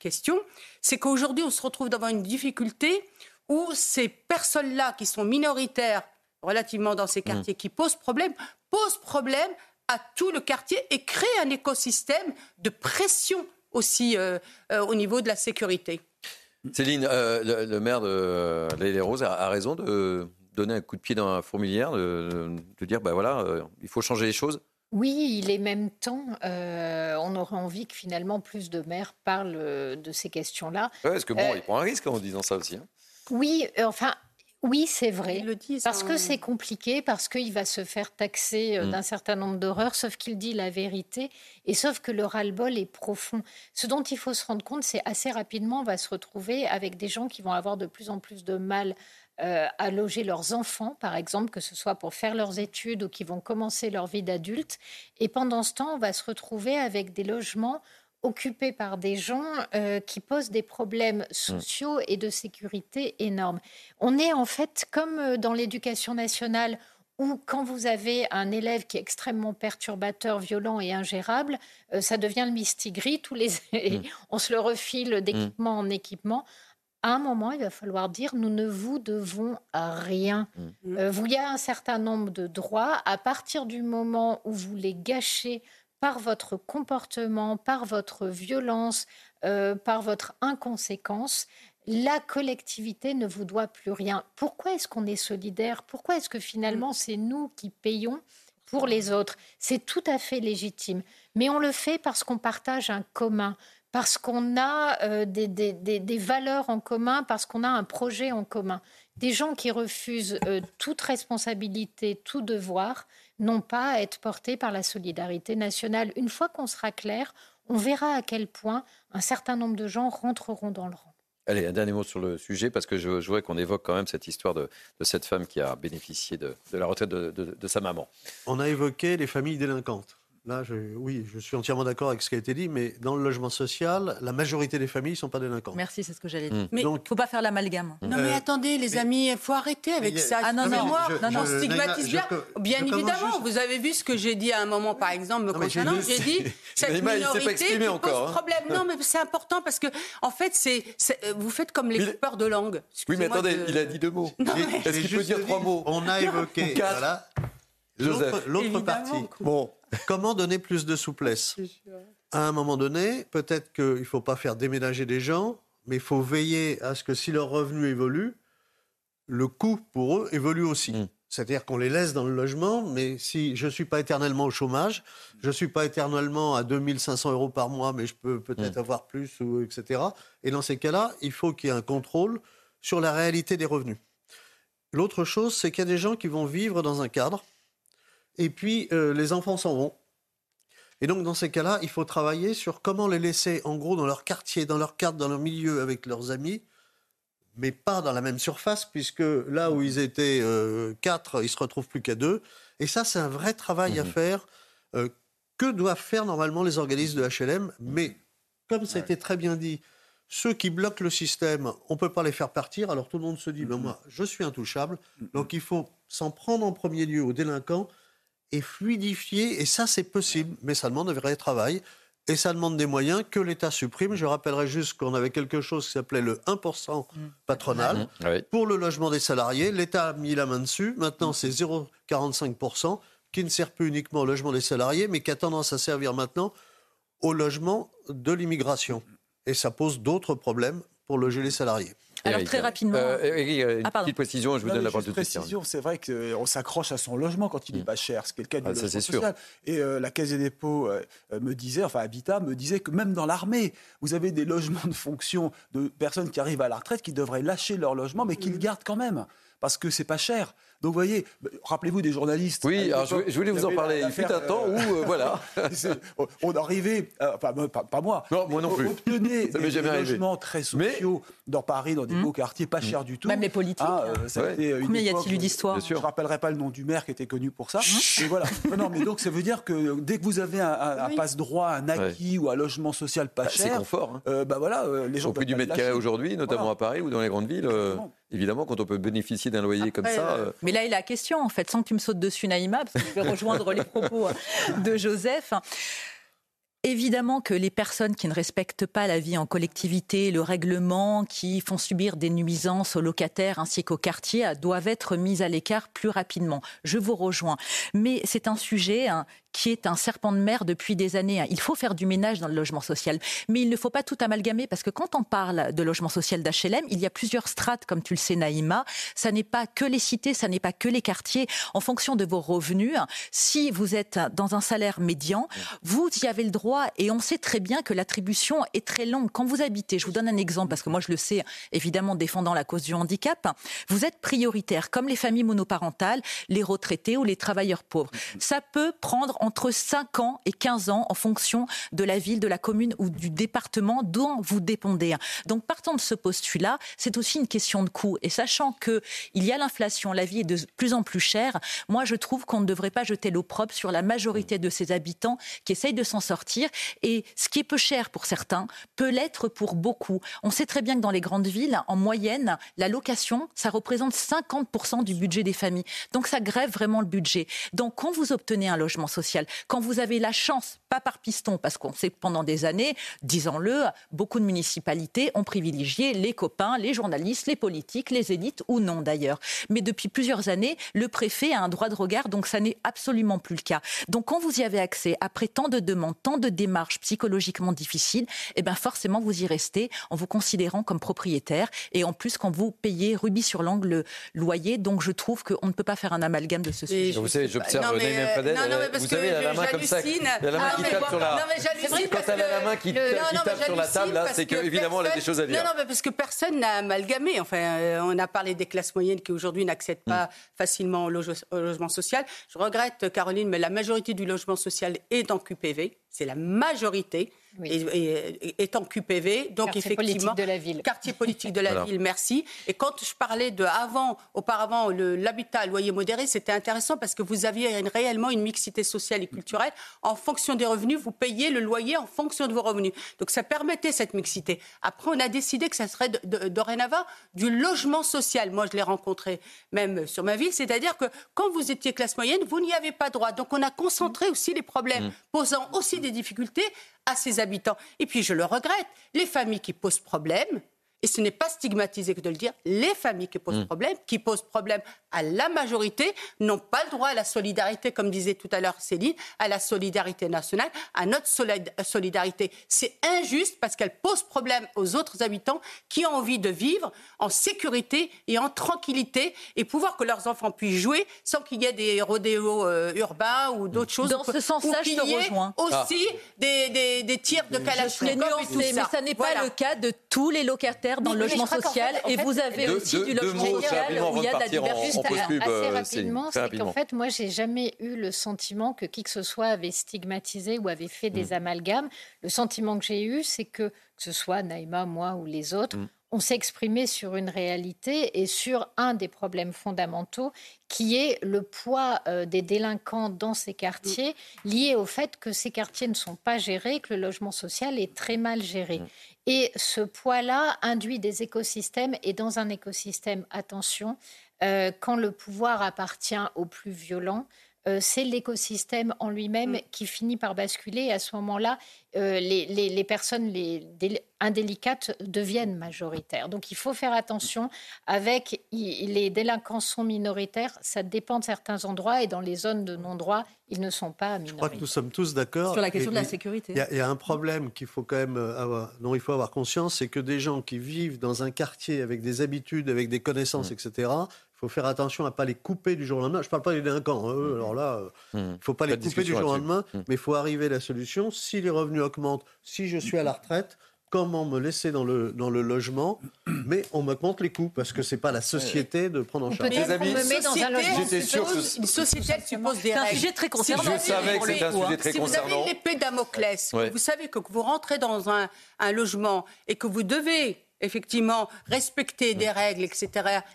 question, c'est qu'aujourd'hui on se retrouve devant une difficulté où ces personnes-là qui sont minoritaires relativement dans ces quartiers, qui posent problème, posent problème à tout le quartier et créent un écosystème de pression aussi au niveau de la sécurité. Céline, euh, le, le maire de Les Roses a, a raison de donner un coup de pied dans la fourmilière, de, de dire, ben voilà, euh, il faut changer les choses. Oui, il est même temps. euh, on aurait envie que finalement plus de maires parlent euh, de ces questions-là. Ouais, parce que bon, Euh, il prend un risque en disant ça aussi. hein. Oui, euh, enfin, oui, c'est vrai. Ils le disent, Parce hein. que c'est compliqué, parce qu'il va se faire taxer euh, Mm. d'un certain nombre d'horreurs, sauf qu'il dit la vérité, et sauf que le ras-le-bol est profond. Ce dont il faut se rendre compte, c'est assez rapidement, on va se retrouver avec des gens qui vont avoir de plus en plus de mal euh, à loger leurs enfants, par exemple, que ce soit pour faire leurs études ou qui vont commencer leur vie d'adulte. Et pendant ce temps, on va se retrouver avec des logements occupés par des gens euh, qui posent des problèmes sociaux et de sécurité énormes. On est en fait comme euh, dans l'éducation nationale où quand vous avez un élève qui est extrêmement perturbateur, violent et ingérable, euh, ça devient le mistigris, tous les et on se le refile d'équipement en équipement. À un moment, il va falloir dire nous ne vous devons rien. Euh, vous il y a un certain nombre de droits. À partir du moment où vous les gâchez par votre comportement, par votre violence, euh, par votre inconséquence, la collectivité ne vous doit plus rien. Pourquoi est-ce qu'on est solidaire? Pourquoi est-ce que finalement c'est nous qui payons pour les autres? C'est tout à fait légitime. Mais on le fait parce qu'on partage un commun, parce qu'on a euh, des, valeurs en commun, parce qu'on a un projet en commun. Des gens qui refusent euh, toute responsabilité, tout devoir, n'ont pas à être portés par la solidarité nationale. Une fois qu'on sera clair, on verra à quel point un certain nombre de gens rentreront dans le rang. Allez, un dernier mot sur le sujet, parce que je, je voudrais qu'on évoque quand même cette histoire de, de cette femme qui a bénéficié de, de la retraite de, de- de sa maman. On a évoqué les familles délinquantes. Là, je- oui, je suis entièrement d'accord avec ce qui a été dit, mais dans le logement social, la majorité des familles ne sont pas délinquantes. Merci, c'est ce que j'allais Hmm. dire. Mais- Il ne faut pas faire l'amalgame. Non mais Euh, attendez les amis, il faut arrêter avec mais- ça. Ah non, non, je- on je- stigmatise Naïma, bien. je- bien évidemment, juste- vous avez vu ce que j'ai dit à un moment, par exemple, me Non, mais concernant. J'ai dit cette il minorité qui encore, pose hein. problème. Non, mais c'est important parce que en fait, c'est vous faites comme les coupeurs de langue. Oui, mais attendez, de- il a dit deux mots. Non, mais- Est-ce qu'il peut dire trois mots On a évoqué voilà, l'autre partie. Bon, comment donner plus de souplesse? À un moment donné, peut-être qu'il ne faut pas faire déménager des gens, mais il faut veiller à ce que si leur revenu évolue, le coût pour eux évolue aussi. Mm. C'est-à-dire qu'on les laisse dans le logement, mais si je ne suis pas éternellement au chômage, je ne suis pas éternellement à 2500 euros par mois, mais je peux peut-être avoir plus, ou, etc. Et dans ces cas-là, il faut qu'il y ait un contrôle sur la réalité des revenus. L'autre chose, c'est qu'il y a des gens qui vont vivre dans un cadre, et puis euh, les enfants s'en vont. Et donc, dans ces cas-là, il faut travailler sur comment les laisser, en gros, dans leur quartier, dans leur cadre, dans leur milieu, avec leurs amis, mais pas dans la même surface, puisque là où ils étaient euh, quatre, ils se retrouvent plus qu'à deux. Et ça, c'est un vrai travail à faire euh, que doivent faire normalement les organismes de HLM. Mais comme ça a été très bien dit, ceux qui bloquent le système, on ne peut pas les faire partir. Alors tout le monde se dit, ben moi, je suis intouchable. Donc il faut s'en prendre en premier lieu aux délinquants et fluidifier. Et ça, c'est possible, mais ça demande un vrai travail. Et ça demande des moyens que l'État supprime. Je rappellerai juste qu'on avait quelque chose qui s'appelait le 1% patronal. Pour le logement des salariés, l'État a mis la main dessus. Maintenant, c'est 0,45% qui ne sert plus uniquement au logement des salariés, mais qui a tendance à servir maintenant au logement de l'immigration. Et ça pose d'autres problèmes pour loger les salariés. Alors très rapidement. Euh, Eric, euh, une Ah, petite précision, je vous Non, donne la parole tout de précision, c'est vrai qu'on s'accroche à son logement quand il n'est pas cher, ce qui est le cas du Ah, ça, logement sûr. social. Et euh, la Caisse des dépôts euh, euh, me disait, enfin Habitat me disait que même dans l'armée, vous avez des logements de fonction de personnes qui arrivent à la retraite qui devraient lâcher leur logement, mais qui le gardent quand même. Parce que c'est pas cher. Donc, vous voyez, rappelez-vous des journalistes. Oui, alors je, je voulais vous en parler. Il fut un temps où, euh, voilà. c'est- on arrivait, euh, enfin, pas, pas moi, Non, moi non on plus. obtenait des, des arrivé. logements très sociaux dans Paris, dans des beaux quartiers, pas chers du tout. Même les politiques. Ah, euh, ça a Ouais. été une Combien y a-t-il eu d'histoires Je ne rappellerai pas le nom du maire qui était connu pour ça. Et voilà. Non, non, mais donc ça veut dire que dès que vous avez un, un- un passe-droit, un acquis ou un logement social pas Bah, c'est cher, confort, hein. euh, bah voilà, euh, les gens Au prix du mètre carré aujourd'hui, notamment à Paris ou dans les grandes villes, euh, évidemment, quand on peut bénéficier d'un loyer comme ça. euh, euh, Mais là est la question, en fait, sans que tu me sautes dessus, Naïma, parce que je vais rejoindre les propos de Joseph. Évidemment que les personnes qui ne respectent pas la vie en collectivité, le règlement, qui font subir des nuisances aux locataires ainsi qu'aux quartiers, doivent être mises à l'écart plus rapidement. Je vous rejoins. Mais c'est un sujet hein, qui est un serpent de mer depuis des années. hein. Il faut faire du ménage dans le logement social. Mais il ne faut pas tout amalgamer parce que quand on parle de logement social d'HLM, il y a plusieurs strates, comme tu le sais, Naïma. Ça n'est pas que les cités, ça n'est pas que les quartiers. En fonction de vos revenus, si vous êtes dans un salaire médian, vous y avez le droit et on sait très bien que l'attribution est très longue. Quand vous habitez, je vous donne un exemple parce que moi je le sais, évidemment défendant la cause du handicap, vous êtes prioritaire, comme les familles monoparentales, les retraités ou les travailleurs pauvres. Ça peut prendre entre 5 ans et 15 ans en fonction de la ville, de la commune ou du département dont vous dépendez. Donc partant de ce postulat, c'est aussi une question de coût. Et sachant que il y a l'inflation, la vie est de plus en plus chère, moi je trouve qu'on ne devrait pas jeter l'opprobre sur la majorité de ces habitants qui essayent de s'en sortir. Et ce qui est peu cher pour certains peut l'être pour beaucoup. On sait très bien que dans les grandes villes, en moyenne, la location, ça représente 50% du budget des familles. Donc ça grève vraiment le budget. Donc quand vous obtenez un logement social, quand vous avez la chance, pas par piston, parce qu'on sait que pendant des années, disons-le, beaucoup de municipalités ont privilégié les copains, les journalistes, les politiques, les élites ou non d'ailleurs. Mais depuis plusieurs années, le préfet a un droit de regard, donc ça n'est absolument plus le cas. Donc quand vous y avez accès, après tant de demandes, tant de démarches psychologiquement difficiles, eh ben forcément vous y restez en vous considérant comme propriétaire et en plus quand vous payez rubis sur l'angle le loyer. Donc je trouve qu'on ne peut pas faire un amalgame de ce sujet. Vous savez, j'observe euh, Fadel, non, non, mais parce vous que savez, elle a la main comme ça, j'hallucine. elle a la main Ah, qui tape sur la... non, mais j'hallucine Quand parce elle a la que- main qui, le- qui non, non, tape sur la table, là, c'est que qu'évidemment, elle a des choses à dire. Non, non, mais parce que personne n'a amalgamé. Enfin, euh, on a parlé des classes moyennes qui aujourd'hui n'accèdent pas facilement au, loge- au logement social. Je regrette, Caroline, mais la majorité du logement social est en QPV. C'est la majorité. Et, et- est en QPV, donc Quartier effectivement politique de la ville. quartier politique de la Voilà. ville, merci. Et quand je parlais de avant, auparavant, le- l'habitat à loyer modéré, c'était intéressant parce que vous aviez une- réellement une mixité sociale et culturelle. En fonction des revenus, vous payez le loyer en fonction de vos revenus. Donc ça permettait cette mixité. Après, on a décidé que ça serait de- de- dorénavant du logement social. Moi, je l'ai rencontré même sur ma ville, c'est-à-dire que quand vous étiez classe moyenne, vous n'y avez pas droit. Donc on a concentré aussi les problèmes, Mm. posant aussi des difficultés à ses habitants. Et puis je le regrette, les familles qui posent problème, et ce n'est pas stigmatisé que de le dire, les familles qui posent problème, qui posent problème à la majorité, n'ont pas le droit à la solidarité, comme disait tout à l'heure Céline, à la solidarité nationale, à notre solid- solidarité. C'est injuste parce qu'elle pose problème aux autres habitants qui ont envie de vivre en sécurité et en tranquillité et pouvoir que leurs enfants puissent jouer sans qu'il y ait des rodéos euh, urbains ou d'autres choses. Dans ce sens-là, je te rejoins. aussi des, des, des tirs de Kalachnikov et tout nuancé, mais ça. ça n'est pas Voilà. le cas de tous les locataires dans le logement social et vous avez aussi du logement social où il y a de la diversité. Assez euh, rapidement, c'est qu'en fait, moi, j'ai jamais eu le sentiment que qui que ce soit avait stigmatisé ou avait fait des mm. amalgames. Le sentiment que j'ai eu, c'est que, que ce soit Naïma, moi ou les autres, mm on s'est exprimé sur une réalité et sur un des problèmes fondamentaux qui est le poids euh, des délinquants dans ces quartiers lié au fait que ces quartiers ne sont pas gérés, que le logement social est très mal géré. Mm. Et ce poids-là induit des écosystèmes et dans un écosystème, attention, euh, quand le pouvoir appartient aux plus violents, euh, c'est l'écosystème en lui-même mm. qui finit par basculer. Et à ce moment-là, euh, les, personnes les, indélicates deviennent majoritaires. Donc il faut faire attention avec les délinquants sont minoritaires, ça dépend de certains endroits et dans les zones de non-droit, ils ne sont pas minoritaires. Je crois que nous sommes tous d'accord. Sur la question de la sécurité. Il y, a un problème qu'il faut quand même avoir, dont il faut avoir conscience, c'est que des gens qui vivent dans un quartier avec des habitudes, avec des connaissances, mm. etc., faut faire attention à ne pas les couper du jour au lendemain. Je ne parle pas des délinquants. Hein, eux, alors là, il euh, ne faut pas les couper du jour au lendemain, mais il faut arriver à la solution. Si les revenus augmentent, si je suis à la retraite, comment me laisser dans le, dans le logement, mais on m'augmente les coûts parce que c'est pas la société de prendre en charge. Les amis, j'étais sûr que une société elle suppose des règles. C'est un sujet très concernant. Je savais que c'était un sujet très concernant. Si vous avez l'épée Damoclès, vous savez que vous rentrez dans un, un logement et que vous devez effectivement respecter des règles, etc.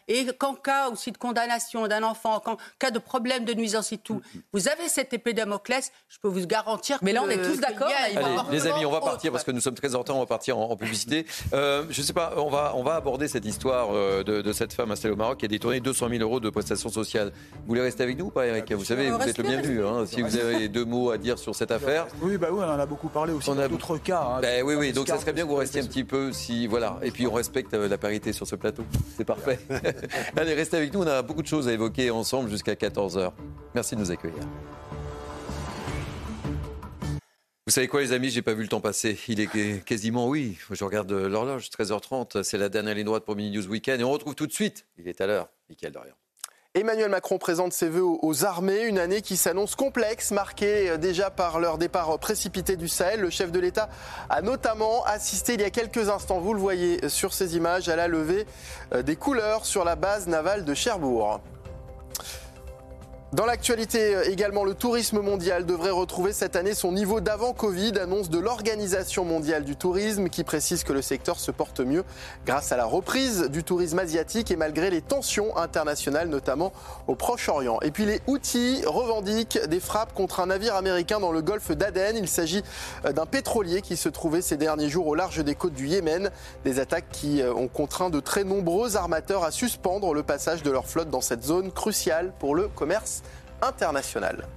Et qu'en cas aussi de condamnation d'un enfant, en cas de problème de nuisance et tout, vous avez cette épée Damoclès, je peux vous garantir Mais là, on est tous d'accord. Allez, les amis, on va partir parce que nous sommes très en temps, on va partir en, publicité. Euh, je ne sais pas, on va, on va aborder cette histoire euh, de, cette femme installée au Maroc qui a détourné 200 000 euros de prestations sociales. Vous voulez rester avec nous ou pas, Eric Vous savez, vous êtes le bienvenu. Hein, si vous avez deux mots à dire sur cette affaire. Oui, bah oui, on en a beaucoup parlé aussi. On a d'autres cas. Hein. Ben oui, oui, donc ça serait bien que vous restiez un petit peu, si voilà. Et puis on respecte euh, la parité sur ce plateau. C'est parfait. Allez, restez avec nous. On a beaucoup de choses à évoquer ensemble jusqu'à 14h. Merci de nous accueillir. Vous savez quoi, les amis, j'ai pas vu le temps passer. Il est quasiment, oui, je regarde l'horloge, 13h30. C'est la dernière ligne droite pour Mini News Weekend. Et on retrouve tout de suite, il est à l'heure, Michael Dorian. Emmanuel Macron présente ses vœux aux armées, une année qui s'annonce complexe, marquée euh, déjà par leur départ précipité du Sahel. Le chef de l'État a notamment assisté il y a quelques instants, vous le voyez sur ces images, à la levée euh, des couleurs sur la base navale de Cherbourg. Dans l'actualité euh, également, le tourisme mondial devrait retrouver cette année son niveau d'avant Covid, annonce de l'Organisation mondiale du tourisme qui précise que le secteur se porte mieux grâce à la reprise du tourisme asiatique et malgré les tensions internationales, notamment au Proche-Orient. Et puis les Houthis revendiquent des frappes contre un navire américain dans le golfe d'Aden. Il s'agit euh, d'un pétrolier qui se trouvait ces derniers jours au large des côtes du Yémen. Des attaques qui euh, ont contraint de très nombreux armateurs à suspendre le passage de leur flotte dans cette zone cruciale pour le commerce international.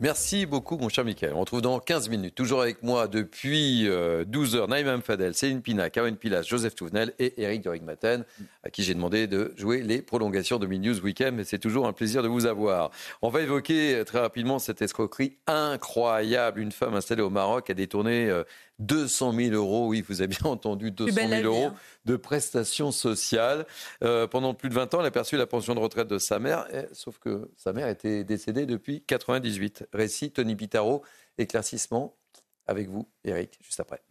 Merci beaucoup, mon cher Michael. On retrouve dans 15 minutes. Toujours avec moi depuis 12 euh, h Naïm Fadel, Céline Pina, Caroline Pilas, Joseph Touvenel et Eric Durig-Maten, à qui j'ai demandé de jouer les prolongations de Mini News Weekend. Mais c'est toujours un plaisir de vous avoir. On va évoquer très rapidement cette escroquerie incroyable. Une femme installée au Maroc a détourné euh, 200 000 euros, oui, vous avez bien entendu, 200 000 euros hein. de prestations sociales. Euh, pendant plus de 20 ans, elle a perçu la pension de retraite de sa mère, sauf que sa mère était décédée depuis 98. Récit, Tony Pitaro, éclaircissement avec vous, Eric, juste après.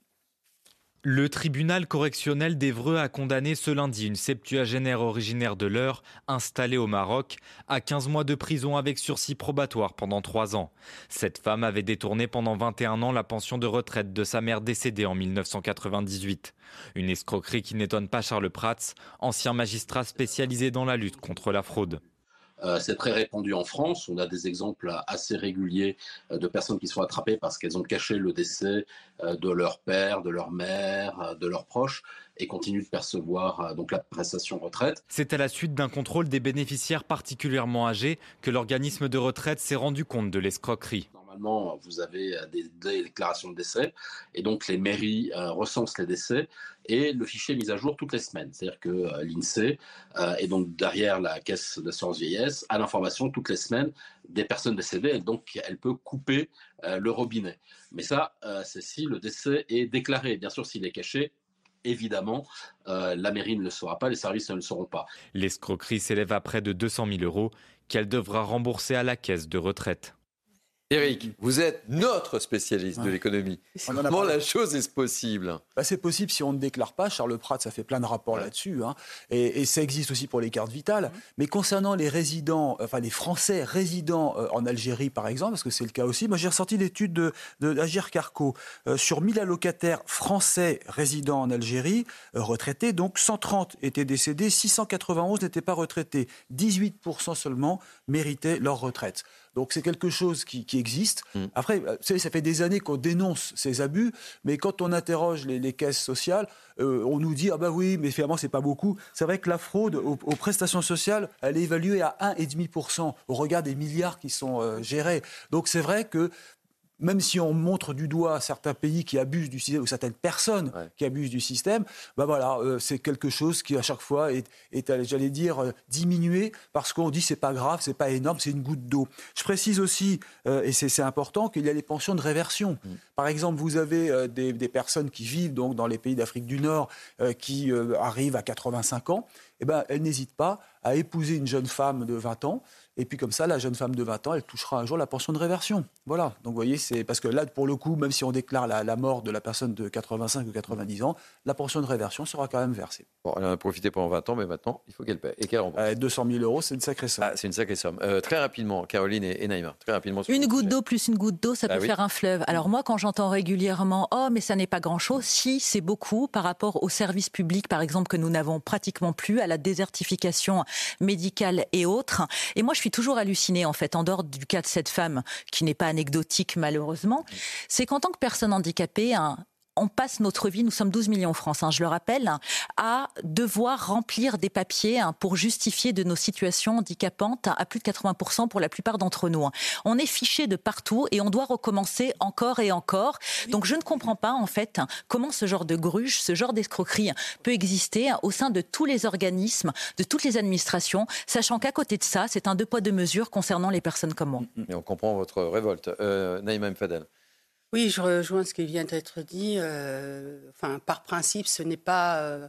Le tribunal correctionnel d'Evreux a condamné ce lundi une septuagénaire originaire de l'Eure, installée au Maroc, à 15 mois de prison avec sursis probatoire pendant 3 ans. Cette femme avait détourné pendant 21 ans la pension de retraite de sa mère décédée en 1998. Une escroquerie qui n'étonne pas Charles Prats, ancien magistrat spécialisé dans la lutte contre la fraude. Euh, c'est très répandu en France. On a des exemples assez réguliers euh, de personnes qui sont attrapées parce qu'elles ont caché le décès euh, de leur père, de leur mère, de leurs proches et continuent de percevoir donc la prestation retraite. C'est à la suite d'un contrôle des bénéficiaires particulièrement âgés que l'organisme de retraite s'est rendu compte de l'escroquerie normalement, vous avez euh, des, déclarations de décès, et donc les mairies euh, recensent les décès, et le fichier est mis à jour toutes les semaines. C'est-à-dire que euh, l'INSEE, et donc derrière la caisse d'assurance vieillesse, a l'information toutes les semaines des personnes décédées, et donc elle peut couper le robinet. Mais ça, c'est si le décès est déclaré. Bien sûr, s'il est caché, évidemment, la mairie ne le saura pas, les services ne le sauront pas. L'escroquerie s'élève à près de 200 000 euros qu'elle devra rembourser à la caisse de retraite. Eric, vous êtes notre spécialiste de l'économie. Comment la chose est possible? Bah, C'est possible si on ne déclare pas. Charles Pratt, ça fait plein de rapports là-dessus. Hein. Et, ça existe aussi pour les cartes vitales. Mais concernant les résidents, enfin les Français résidents euh, en Algérie, par exemple, parce que c'est le cas aussi, moi j'ai ressorti l'étude de, d'Agir Carco. Euh, sur 1000 allocataires français résidents en Algérie, euh, retraités, donc 130 étaient décédés, 691 n'étaient pas retraités. 18% seulement méritaient leur retraite. Donc c'est quelque chose qui, existe. Mm. Après, euh, ça fait des années qu'on dénonce ces abus, mais quand on interroge les, caisses sociales, euh, on nous dit ah bah oui, mais finalement c'est pas beaucoup. C'est vrai que la fraude aux, prestations sociales, elle est évaluée à 1,5% au regard des milliards qui sont euh, gérés. Donc c'est vrai que même si on montre du doigt certains pays qui abusent du système ou certaines personnes qui abusent du système, bah voilà, euh, c'est quelque chose qui à chaque fois est, j'allais dire, euh, diminué parce qu'on dit c'est pas grave, c'est pas énorme, c'est une goutte d'eau. Je précise aussi, euh, et c'est important, qu'il y a les pensions de réversion. Mm. Par exemple, vous avez des, des, personnes qui vivent donc dans les pays d'Afrique du Nord qui arrivent à 85 ans, eh ben elles n'hésitent pas à épouser une jeune femme de 20 ans et puis comme ça, la jeune femme de 20 ans, elle touchera un jour la pension de réversion. Voilà. Donc vous voyez, c'est parce que là, pour le coup, même si on déclare la, mort de la personne de 85 ou 90 ans, la pension de réversion sera quand même versée. Bon, elle en a profité pendant 20 ans, mais maintenant, il faut qu'elle paie. Et qu'elle rembourse. 200 000 euros, c'est une sacrée somme. Ah, c'est une sacrée somme. Euh, très rapidement, Caroline et, Naïma, très rapidement. Une goutte d'eau plus une goutte d'eau, ça ah peut faire un fleuve. Alors moi, quand j'entends régulièrement, oh, mais ça n'est pas grand-chose, si, c'est beaucoup par rapport aux services publics, par exemple, que nous n'avons pratiquement plus, à la désertification médicale et autres. Et moi, je suis toujours hallucinée en fait, en dehors du cas de cette femme, qui n'est pas anecdotique malheureusement, c'est qu'en tant que personne handicapée, on passe notre vie, nous sommes 12 millions en France, hein, je le rappelle, à devoir remplir des papiers hein, pour justifier de nos situations handicapantes à plus de 80% pour la plupart d'entre nous. Hein. On est fiché de partout et on doit recommencer encore et encore. Donc je ne comprends pas en fait comment ce genre de gruge, ce genre d'escroquerie peut exister au sein de tous les organismes, de toutes les administrations, sachant qu'à côté de ça, c'est un deux poids deux mesures concernant les personnes comme moi. Et on comprend votre révolte. Euh, Naïma Mfadel. Oui, je rejoins ce qui vient d'être dit. Euh, enfin, par principe, ce n'est pas euh,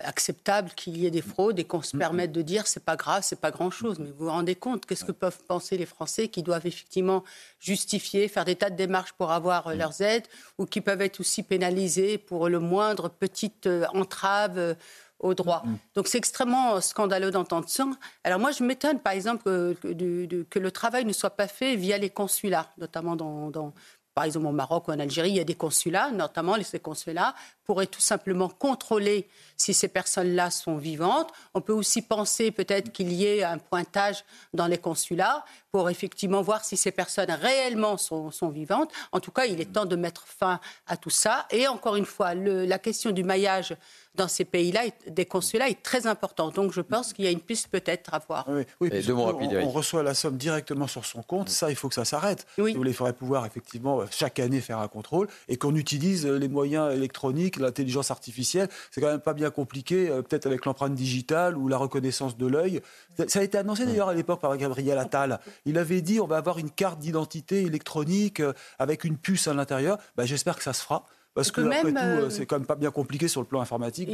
acceptable qu'il y ait des fraudes et qu'on se permette de dire c'est pas grave, c'est pas grand chose. Mais vous vous rendez compte qu'est-ce que peuvent penser les Français qui doivent effectivement justifier, faire des tas de démarches pour avoir euh, leurs aides ou qui peuvent être aussi pénalisés pour le moindre petite entrave au droit. Donc c'est extrêmement scandaleux d'entendre ça. Alors moi, je m'étonne, par exemple, que, que, le travail ne soit pas fait via les consulats, notamment dans, dans, par exemple au Maroc ou en Algérie, il y a des consulats, notamment ces consulats pourraient tout simplement contrôler si ces personnes-là sont vivantes. On peut aussi penser peut-être qu'il y ait un pointage dans les consulats pour effectivement voir si ces personnes réellement sont, vivantes. En tout cas, il est temps de mettre fin à tout ça. Et encore une fois, la question du maillage dans ces pays-là, des consulats, est très important. Donc je pense qu'il y a une piste peut-être à voir. Oui, oui on, reçoit la somme directement sur son compte. Ça, il faut que ça s'arrête. Oui. il faudrait pouvoir effectivement chaque année faire un contrôle et qu'on utilise les moyens électroniques, l'intelligence artificielle. C'est quand même pas bien compliqué, euh, peut-être avec l'empreinte digitale ou la reconnaissance de l'œil. Ça a été annoncé d'ailleurs à l'époque par Gabriel Attal. Il avait dit on va avoir une carte d'identité électronique euh, avec une puce à l'intérieur. Ben, J'espère que ça se fera. Parce que, après tout, euh, c'est quand même pas bien compliqué sur le plan informatique.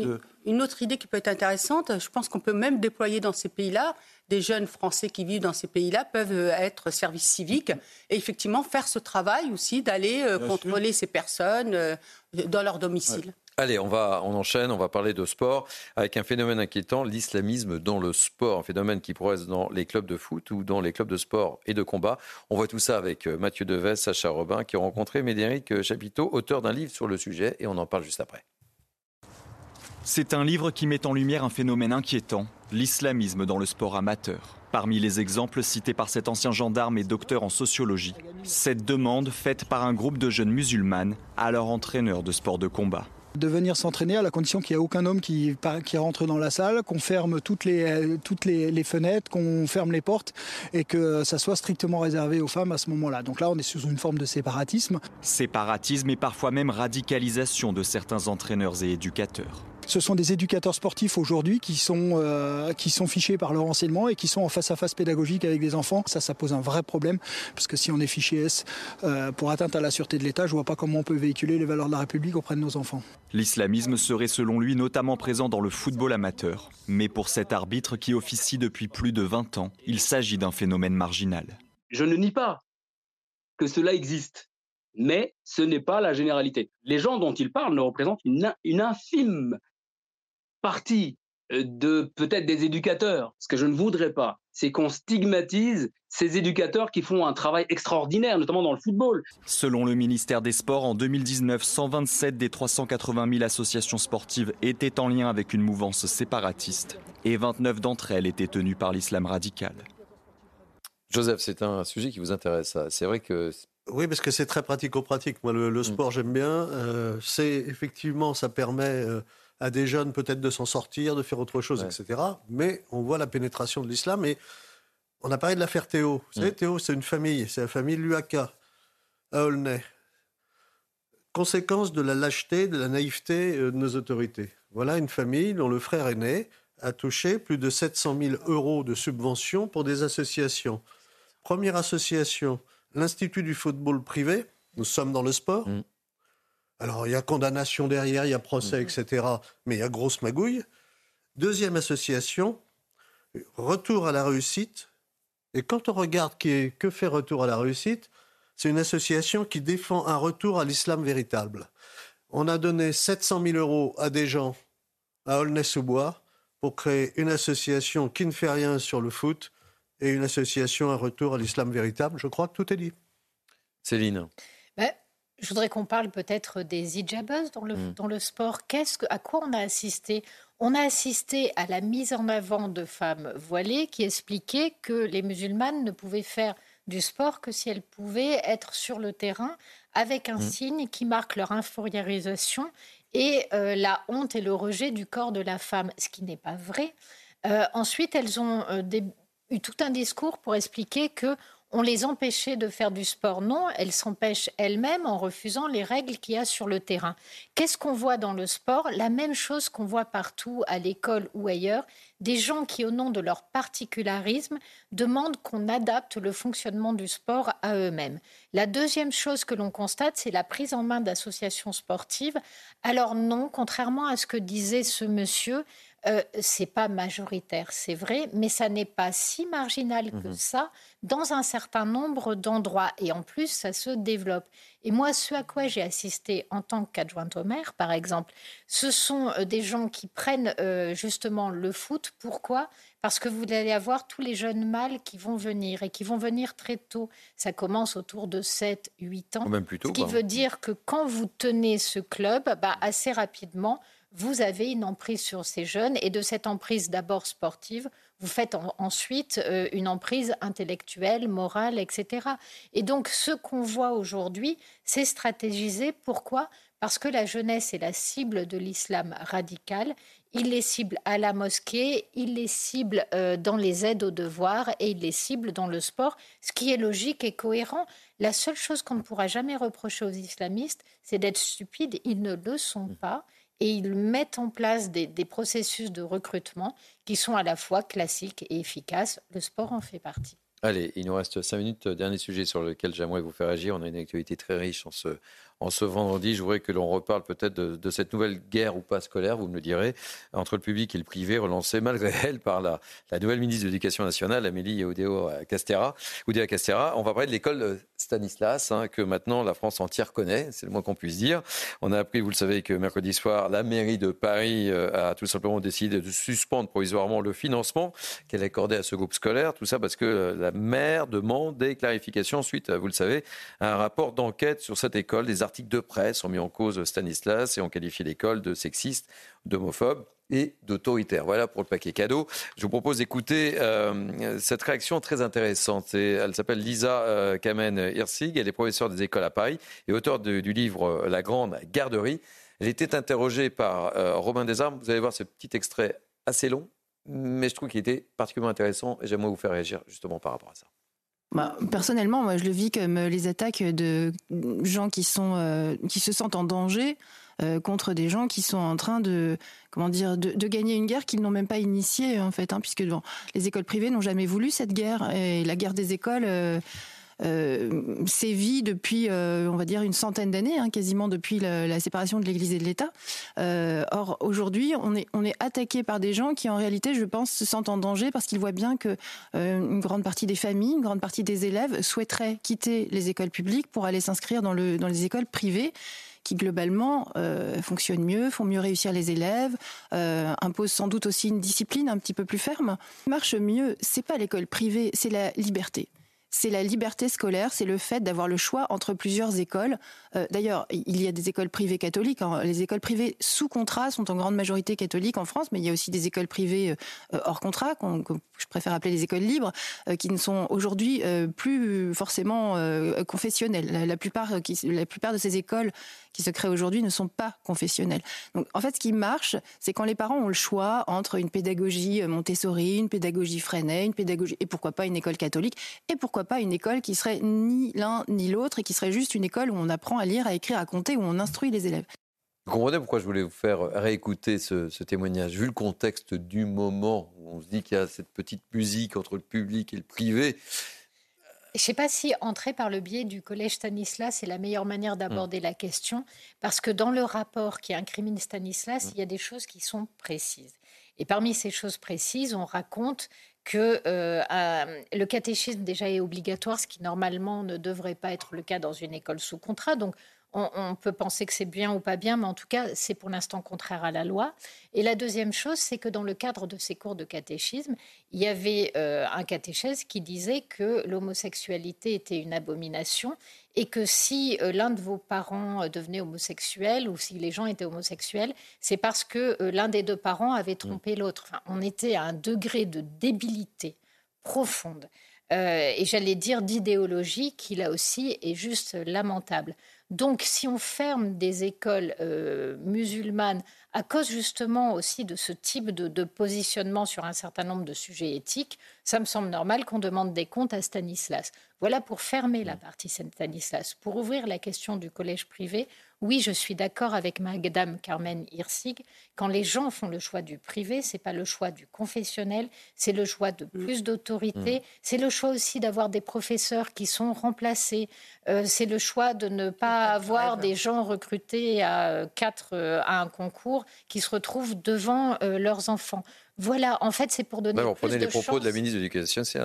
Une autre idée qui peut être intéressante, je pense qu'on peut même déployer dans ces pays-là, des jeunes Français qui vivent dans ces pays-là peuvent être service civique et effectivement faire ce travail aussi d'aller contrôler ces personnes dans leur domicile. Allez, on, va, on enchaîne, on va parler de sport avec un phénomène inquiétant, l'islamisme dans le sport, un phénomène qui progresse dans les clubs de foot ou dans les clubs de sport et de combat. On voit tout ça avec euh, Mathieu Deves, Sacha Robin, qui ont rencontré Médéric Chapiteau, auteur d'un livre sur le sujet, et on en parle juste après. C'est un livre qui met en lumière un phénomène inquiétant, l'islamisme dans le sport amateur. Parmi les exemples cités par cet ancien gendarme et docteur en sociologie, cette demande faite par un groupe de jeunes musulmanes à leur entraîneur de sport de combat de venir s'entraîner à la condition qu'il n'y ait aucun homme qui, rentre dans la salle, qu'on ferme toutes toutes les, fenêtres, qu'on ferme les portes et que ça soit strictement réservé aux femmes à ce moment-là. Donc là, on est sous une forme de séparatisme. Séparatisme et parfois même radicalisation de certains entraîneurs et éducateurs. Ce sont des éducateurs sportifs aujourd'hui qui, sont euh, qui sont fichés par leur enseignement et qui sont en face à face pédagogique avec des enfants. Ça, ça pose un vrai problème parce que si on est fiché S euh, pour atteinte à la sûreté de l'État, je vois pas comment on peut véhiculer les valeurs de la République auprès de nos enfants. L'islamisme serait selon lui notamment présent dans le football amateur. Mais pour cet arbitre qui officie depuis plus de 20 ans, il s'agit d'un phénomène marginal. Je ne nie pas que cela existe. Mais ce n'est pas la généralité. Les gens dont il parle ne représentent une, une infime partie euh, de peut-être des éducateurs. Ce que je ne voudrais pas, c'est qu'on stigmatise ces éducateurs qui font un travail extraordinaire, notamment dans le football. Selon le ministère des Sports, en 2019, 127 des 380 000 associations sportives étaient en lien avec une mouvance séparatiste et 29 d'entre elles étaient tenues par l'islam radical. Joseph, c'est un sujet qui vous intéresse. C'est vrai que oui, parce que c'est très pratico-pratique. Moi, le, Mm. sport, j'aime bien. Euh, c'est effectivement, ça permet euh, à des jeunes peut-être de s'en sortir, de faire autre chose, etc. Mais on voit la pénétration de l'islam. Et on a parlé de l'affaire Théo. Vous savez, Théo, c'est une famille. C'est la famille Luaka à Aulnay. Conséquence de la lâcheté, de la naïveté euh, de nos autorités. Voilà une famille dont le frère aîné a touché plus de 700 000 euros de subventions pour des associations. Première association, l'Institut du football privé. Nous sommes dans le sport. Alors, il y a condamnation derrière, il y a procès, etc. Mais il y a grosse magouille. Deuxième association, Retour à la réussite. Et quand on regarde qui est, que fait Retour à la réussite, c'est une association qui défend un retour à l'islam véritable. On a donné 700 000 euros à des gens à Aulnay-sous-Bois pour créer une association qui ne fait rien sur le foot et une association un retour à l'islam véritable. Je crois que tout est dit. Céline. Ben, je voudrais qu'on parle peut-être des hijabeuses dans le, Mm. dans le sport. Qu'est-ce que, à quoi on a assisté? On a assisté à la mise en avant de femmes voilées qui expliquaient que les musulmanes ne pouvaient faire du sport que si elles pouvaient être sur le terrain avec un Mm. signe qui marque leur infériorisation et euh, la honte et le rejet du corps de la femme, ce qui n'est pas vrai. Euh, ensuite, elles ont euh, des- eu tout un discours pour expliquer que on les empêchait de faire du sport. Non, elles s'empêchent elles-mêmes en refusant les règles qu'il y a sur le terrain. Qu'est-ce qu'on voit dans le sport? La même chose qu'on voit partout, à l'école ou ailleurs, des gens qui, au nom de leur particularisme, demandent qu'on adapte le fonctionnement du sport à eux-mêmes. La deuxième chose que l'on constate, c'est la prise en main d'associations sportives. Alors non, contrairement à ce que disait ce monsieur, euh, c'est pas majoritaire, c'est vrai, mais ça n'est pas si marginal que Mhm. ça dans un certain nombre d'endroits. Et en plus, ça se développe. Et moi, ce à quoi j'ai assisté en tant qu'adjointe au maire, par exemple, ce sont euh, des gens qui prennent euh, justement le foot. Pourquoi? Parce que vous allez avoir tous les jeunes mâles qui vont venir et qui vont venir très tôt. Ça commence autour de 7, 8 ans. Ou même plus tôt, Ce qui veut dire que quand vous tenez ce club, bah, assez rapidement, vous avez une emprise sur ces jeunes et de cette emprise d'abord sportive, vous faites en- ensuite euh, une emprise intellectuelle, morale, etc. Et donc ce qu'on voit aujourd'hui, c'est stratégisé. Pourquoi? Parce que la jeunesse est la cible de l'islam radical. Il les cible à la mosquée, il les cible euh, dans les aides aux devoirs et il les cible dans le sport, ce qui est logique et cohérent. La seule chose qu'on ne pourra jamais reprocher aux islamistes, c'est d'être stupides. Ils ne le sont pas et ils mettent en place des, processus de recrutement qui sont à la fois classiques et efficaces. Le sport en fait partie. Allez, il nous reste cinq minutes. Dernier sujet sur lequel j'aimerais vous faire agir. On a une actualité très riche en ce, en ce vendredi. Je voudrais que l'on reparle peut-être de, cette nouvelle guerre ou pas scolaire, vous me le direz, entre le public et le privé, relancée malgré elle par la, nouvelle ministre de l'Éducation nationale, Amélie Oudéo Castera. On va parler de l'école Stanislas, hein, que maintenant la France entière connaît, c'est le moins qu'on puisse dire. On a appris, vous le savez, que mercredi soir, la mairie de Paris euh, a tout simplement décidé de suspendre provisoirement le financement qu'elle accordait à ce groupe scolaire. Tout ça parce que euh, la maire demande des clarifications suite, vous le savez, à un rapport d'enquête sur cette école. Des articles de presse ont mis en cause Stanislas et ont qualifié l'école de sexiste, d'homophobe et d'autoritaire. Voilà pour le paquet cadeau. Je vous propose d'écouter euh, cette réaction très intéressante. Elle s'appelle Lisa euh, Kamen-Hirsig. Elle est professeure des écoles à Paris et auteure du livre euh, La Grande Garderie. Elle était interrogée par euh, Robin Desarmes. Vous allez voir ce petit extrait assez long, mais je trouve qu'il était particulièrement intéressant et j'aimerais vous faire réagir justement par rapport à ça. Bah, personnellement, moi, je le vis comme euh, les attaques de gens qui sont euh, qui se sentent en danger euh, contre des gens qui sont en train de comment dire de, gagner une guerre qu'ils n'ont même pas initiée en fait, hein, puisque les écoles privées n'ont jamais voulu cette guerre et la guerre des écoles. Sévit depuis, on va dire, une centaine d'années, hein, quasiment depuis la, séparation de l'Église et de l'État. or, aujourd'hui, on est, on est attaqué par des gens qui, en réalité, je pense, se sentent en danger parce qu'ils voient bien que une grande partie des familles, une grande partie des élèves souhaiteraient quitter les écoles publiques pour aller s'inscrire dans, le, dans les écoles privées qui globalement euh, fonctionnent mieux, font mieux réussir les élèves, euh, imposent sans doute aussi une discipline un petit peu plus ferme. Marche mieux, c'est pas l'école privée, c'est la liberté c'est la liberté scolaire, c'est le fait d'avoir le choix entre plusieurs écoles. Euh, d'ailleurs, il y a des écoles privées catholiques. Hein. Les écoles privées sous contrat sont en grande majorité catholiques en France, mais il y a aussi des écoles privées euh, hors contrat, que je préfère appeler les écoles libres, euh, qui ne sont aujourd'hui plus forcément confessionnelles. La, plupart, la plupart de ces écoles qui se créent aujourd'hui ne sont pas confessionnelles. Donc, en fait, ce qui marche, c'est quand les parents ont le choix entre une pédagogie Montessori, une pédagogie Freinet, une pédagogie et pourquoi pas une école catholique, et pourquoi pas une école qui serait ni l'un ni l'autre et qui serait juste une école où on apprend à lire, à écrire, à compter, où on instruit les élèves. Vous comprenez pourquoi je voulais vous faire réécouter ce, ce témoignage Vu le contexte du moment où on se dit qu'il y a cette petite musique entre le public et le privé, je ne sais pas si entrer par le biais du collège Stanislas c'est la meilleure manière d'aborder mm. la question, parce que dans le rapport qui incrimine Stanislas, mm. il y a des choses qui sont précises. Et parmi ces choses précises, on raconte que euh, le catéchisme déjà est obligatoire, ce qui normalement ne devrait pas être le cas dans une école sous contrat. Donc on, peut penser que c'est bien ou pas bien, mais en tout cas, c'est pour l'instant contraire à la loi. Et la deuxième chose, c'est que dans le cadre de ces cours de catéchisme, il y avait euh, un catéchèse qui disait que l'homosexualité était une abomination et que si euh, l'un de vos parents euh, devenait homosexuel ou si les gens étaient homosexuels, c'est parce que l'un des deux parents avait trompé l'autre. Enfin, on était à un degré de débilité profonde. et j'allais dire d'idéologie qui là aussi est juste lamentable. Donc, si on ferme des écoles euh, musulmanes à cause justement aussi de ce type de, positionnement sur un certain nombre de sujets éthiques, ça me semble normal qu'on demande des comptes à Stanislas. Voilà pour fermer la partie Stanislas. Pour ouvrir la question du collège privé, oui, je suis d'accord avec Madame Carmen Hirsig. Quand les gens font le choix du privé, c'est pas le choix du confessionnel, c'est le choix de mm. plus d'autorité, mm. c'est le choix aussi d'avoir des professeurs qui sont remplacés, euh, c'est le choix de ne pas avoir des gens recrutés à quatre euh, à un concours qui se retrouvent devant euh, leurs enfants. Voilà, en fait, c'est pour donner. Ouais, on prenait les propos de la ministre de l'Éducation c'est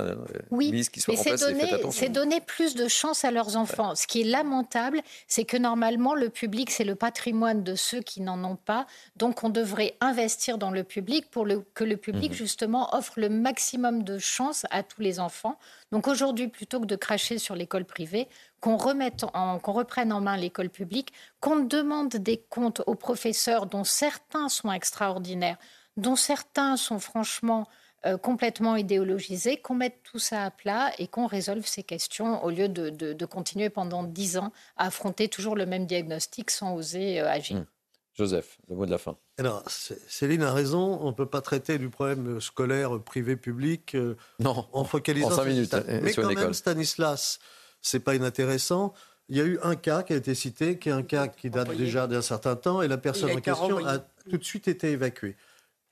oui, mais c'est donner, donner, plus de chance à leurs enfants. Ce qui est lamentable, c'est que normalement, le public, c'est le patrimoine de ceux qui n'en ont pas. Donc, on devrait investir dans le public pour que le public, mhm. justement, offre le maximum de chance à tous les enfants. Donc, aujourd'hui, plutôt que de cracher sur l'école privée, qu'on remette qu'on reprenne en main l'école publique, qu'on demande des comptes aux professeurs dont certains sont extraordinaires dont certains sont franchement euh, complètement idéologisés, qu'on mette tout ça à plat et qu'on résolve ces questions au lieu de, continuer pendant dix ans à affronter toujours le même diagnostic sans oser euh, agir. Hmm. Joseph, le mot de la fin. Alors, Céline a raison, on ne peut pas traiter du problème scolaire privé-public euh, en focalisant en cinq minutes. Mais quand même, Stanislas, c'est pas inintéressant. Il y a eu un cas qui a été cité, qui est un cas qui date déjà d'un certain temps, et la personne en question a tout de suite été évacuée.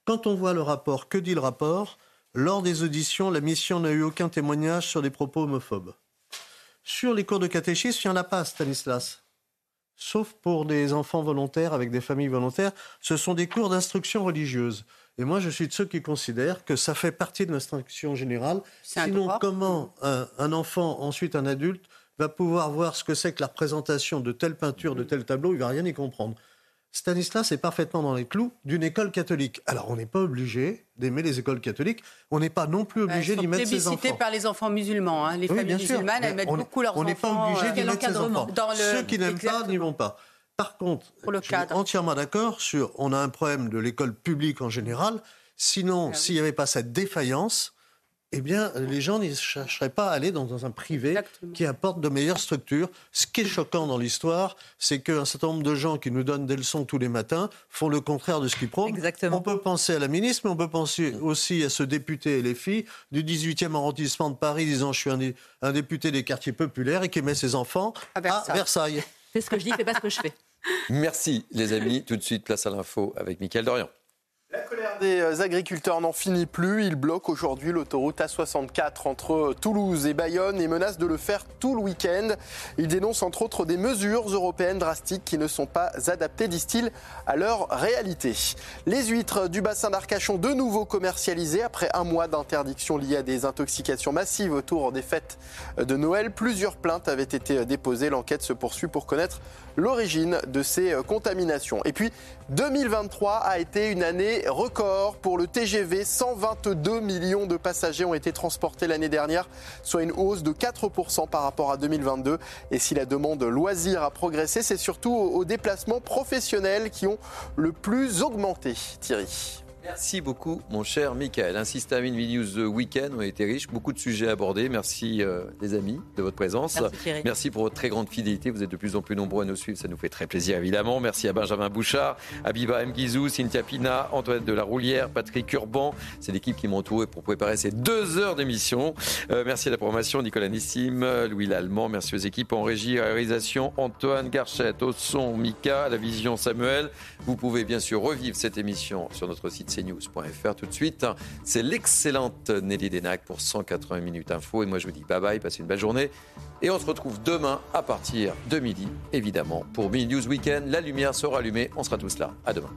Quand on voit le rapport, que dit le rapport? Lors des auditions, la mission n'a eu aucun témoignage sur des propos homophobes. Sur les cours de catéchisme, il n'y en a pas, Stanislas. Sauf pour des enfants volontaires avec des familles volontaires. Ce sont des cours d'instruction religieuse. Et moi, je suis de ceux qui considèrent que ça fait partie de l'instruction générale. Sinon, comment un, enfant, ensuite un adulte, va pouvoir voir ce que c'est que la représentation de telle peinture, de tel tableau? Il va rien y comprendre. Stanislas est parfaitement dans les clous d'une école catholique. Alors, on n'est pas obligé d'aimer les écoles catholiques. On n'est pas non plus obligé d'y mettre ses enfants. par les enfants musulmans. Hein. Les familles musulmanes, elles mettent beaucoup leurs enfants. On n'est pas obligé d'y euh, mettre ses enfants. Ceux qui n'aiment pas n'y vont pas. Par contre, je suis entièrement d'accord sur on a un problème de l'école publique en général. Sinon, ah s'il n'y avait pas cette défaillance, eh bien, les gens ne chercheraient pas à aller dans un privé qui apporte de meilleures structures. Ce qui est choquant dans l'histoire, c'est qu'un certain nombre de gens qui nous donnent des leçons tous les matins font le contraire de ce qu'ils prônent. On peut penser à la ministre, mais on peut penser aussi à ce député et les filles du 18e arrondissement de Paris disant je suis un, député des quartiers populaires et qui met ses enfants à Versailles. C'est ce que je dis, c'est pas ce que je fais. Merci les amis. Tout de suite, place à l'info avec Mickaël Dorian. La colère des agriculteurs n'en finit plus. Ils bloquent aujourd'hui l'autoroute A64 entre Toulouse et Bayonne et menacent de le faire tout le week-end. Ils dénoncent entre autres des mesures européennes drastiques qui ne sont pas adaptées, disent-ils, à leur réalité. Les huîtres du bassin d'Arcachon de nouveau commercialisées après un mois d'interdiction liée à des intoxications massives autour des fêtes de Noël. Plusieurs plaintes avaient été déposées. L'enquête se poursuit pour connaître l'origine de ces euh, contaminations. Et puis 2023 a été une année record pour le TGV. 122 millions de passagers ont été transportés l'année dernière, soit une hausse de 4% par rapport à 2022. Et si la demande loisir a progressé, c'est surtout aux déplacements professionnels qui ont le plus augmenté. Thierry. Merci beaucoup, mon cher Michael. Ainsi se termine News Weekend. On a été riche, beaucoup de sujets abordés. Merci, euh, les amis, de votre présence. Merci, Merci, pour votre très grande fidélité. Vous êtes de plus en plus nombreux à nous suivre. Ça nous fait très plaisir, évidemment. Merci à Benjamin Bouchard, à Biba Mguizou, Cynthia Pina, Antoine de la Roulière, Patrick Urban. C'est l'équipe qui m'a entouré pour préparer ces deux heures d'émission. Euh, merci à la programmation, Nicolas Nissim, Louis Lallemand. Merci aux équipes en régie, réalisation, Antoine Garchette, au son, Mika, à la vision, Samuel. Vous pouvez bien sûr revivre cette émission sur notre site cnews.fr tout de suite. C'est l'excellente Nelly Denac pour 180 minutes info. Et moi, je vous dis bye bye, passez une belle journée. Et on se retrouve demain à partir de midi, évidemment, pour Mini News Weekend. La lumière sera allumée. On sera tous là. À demain.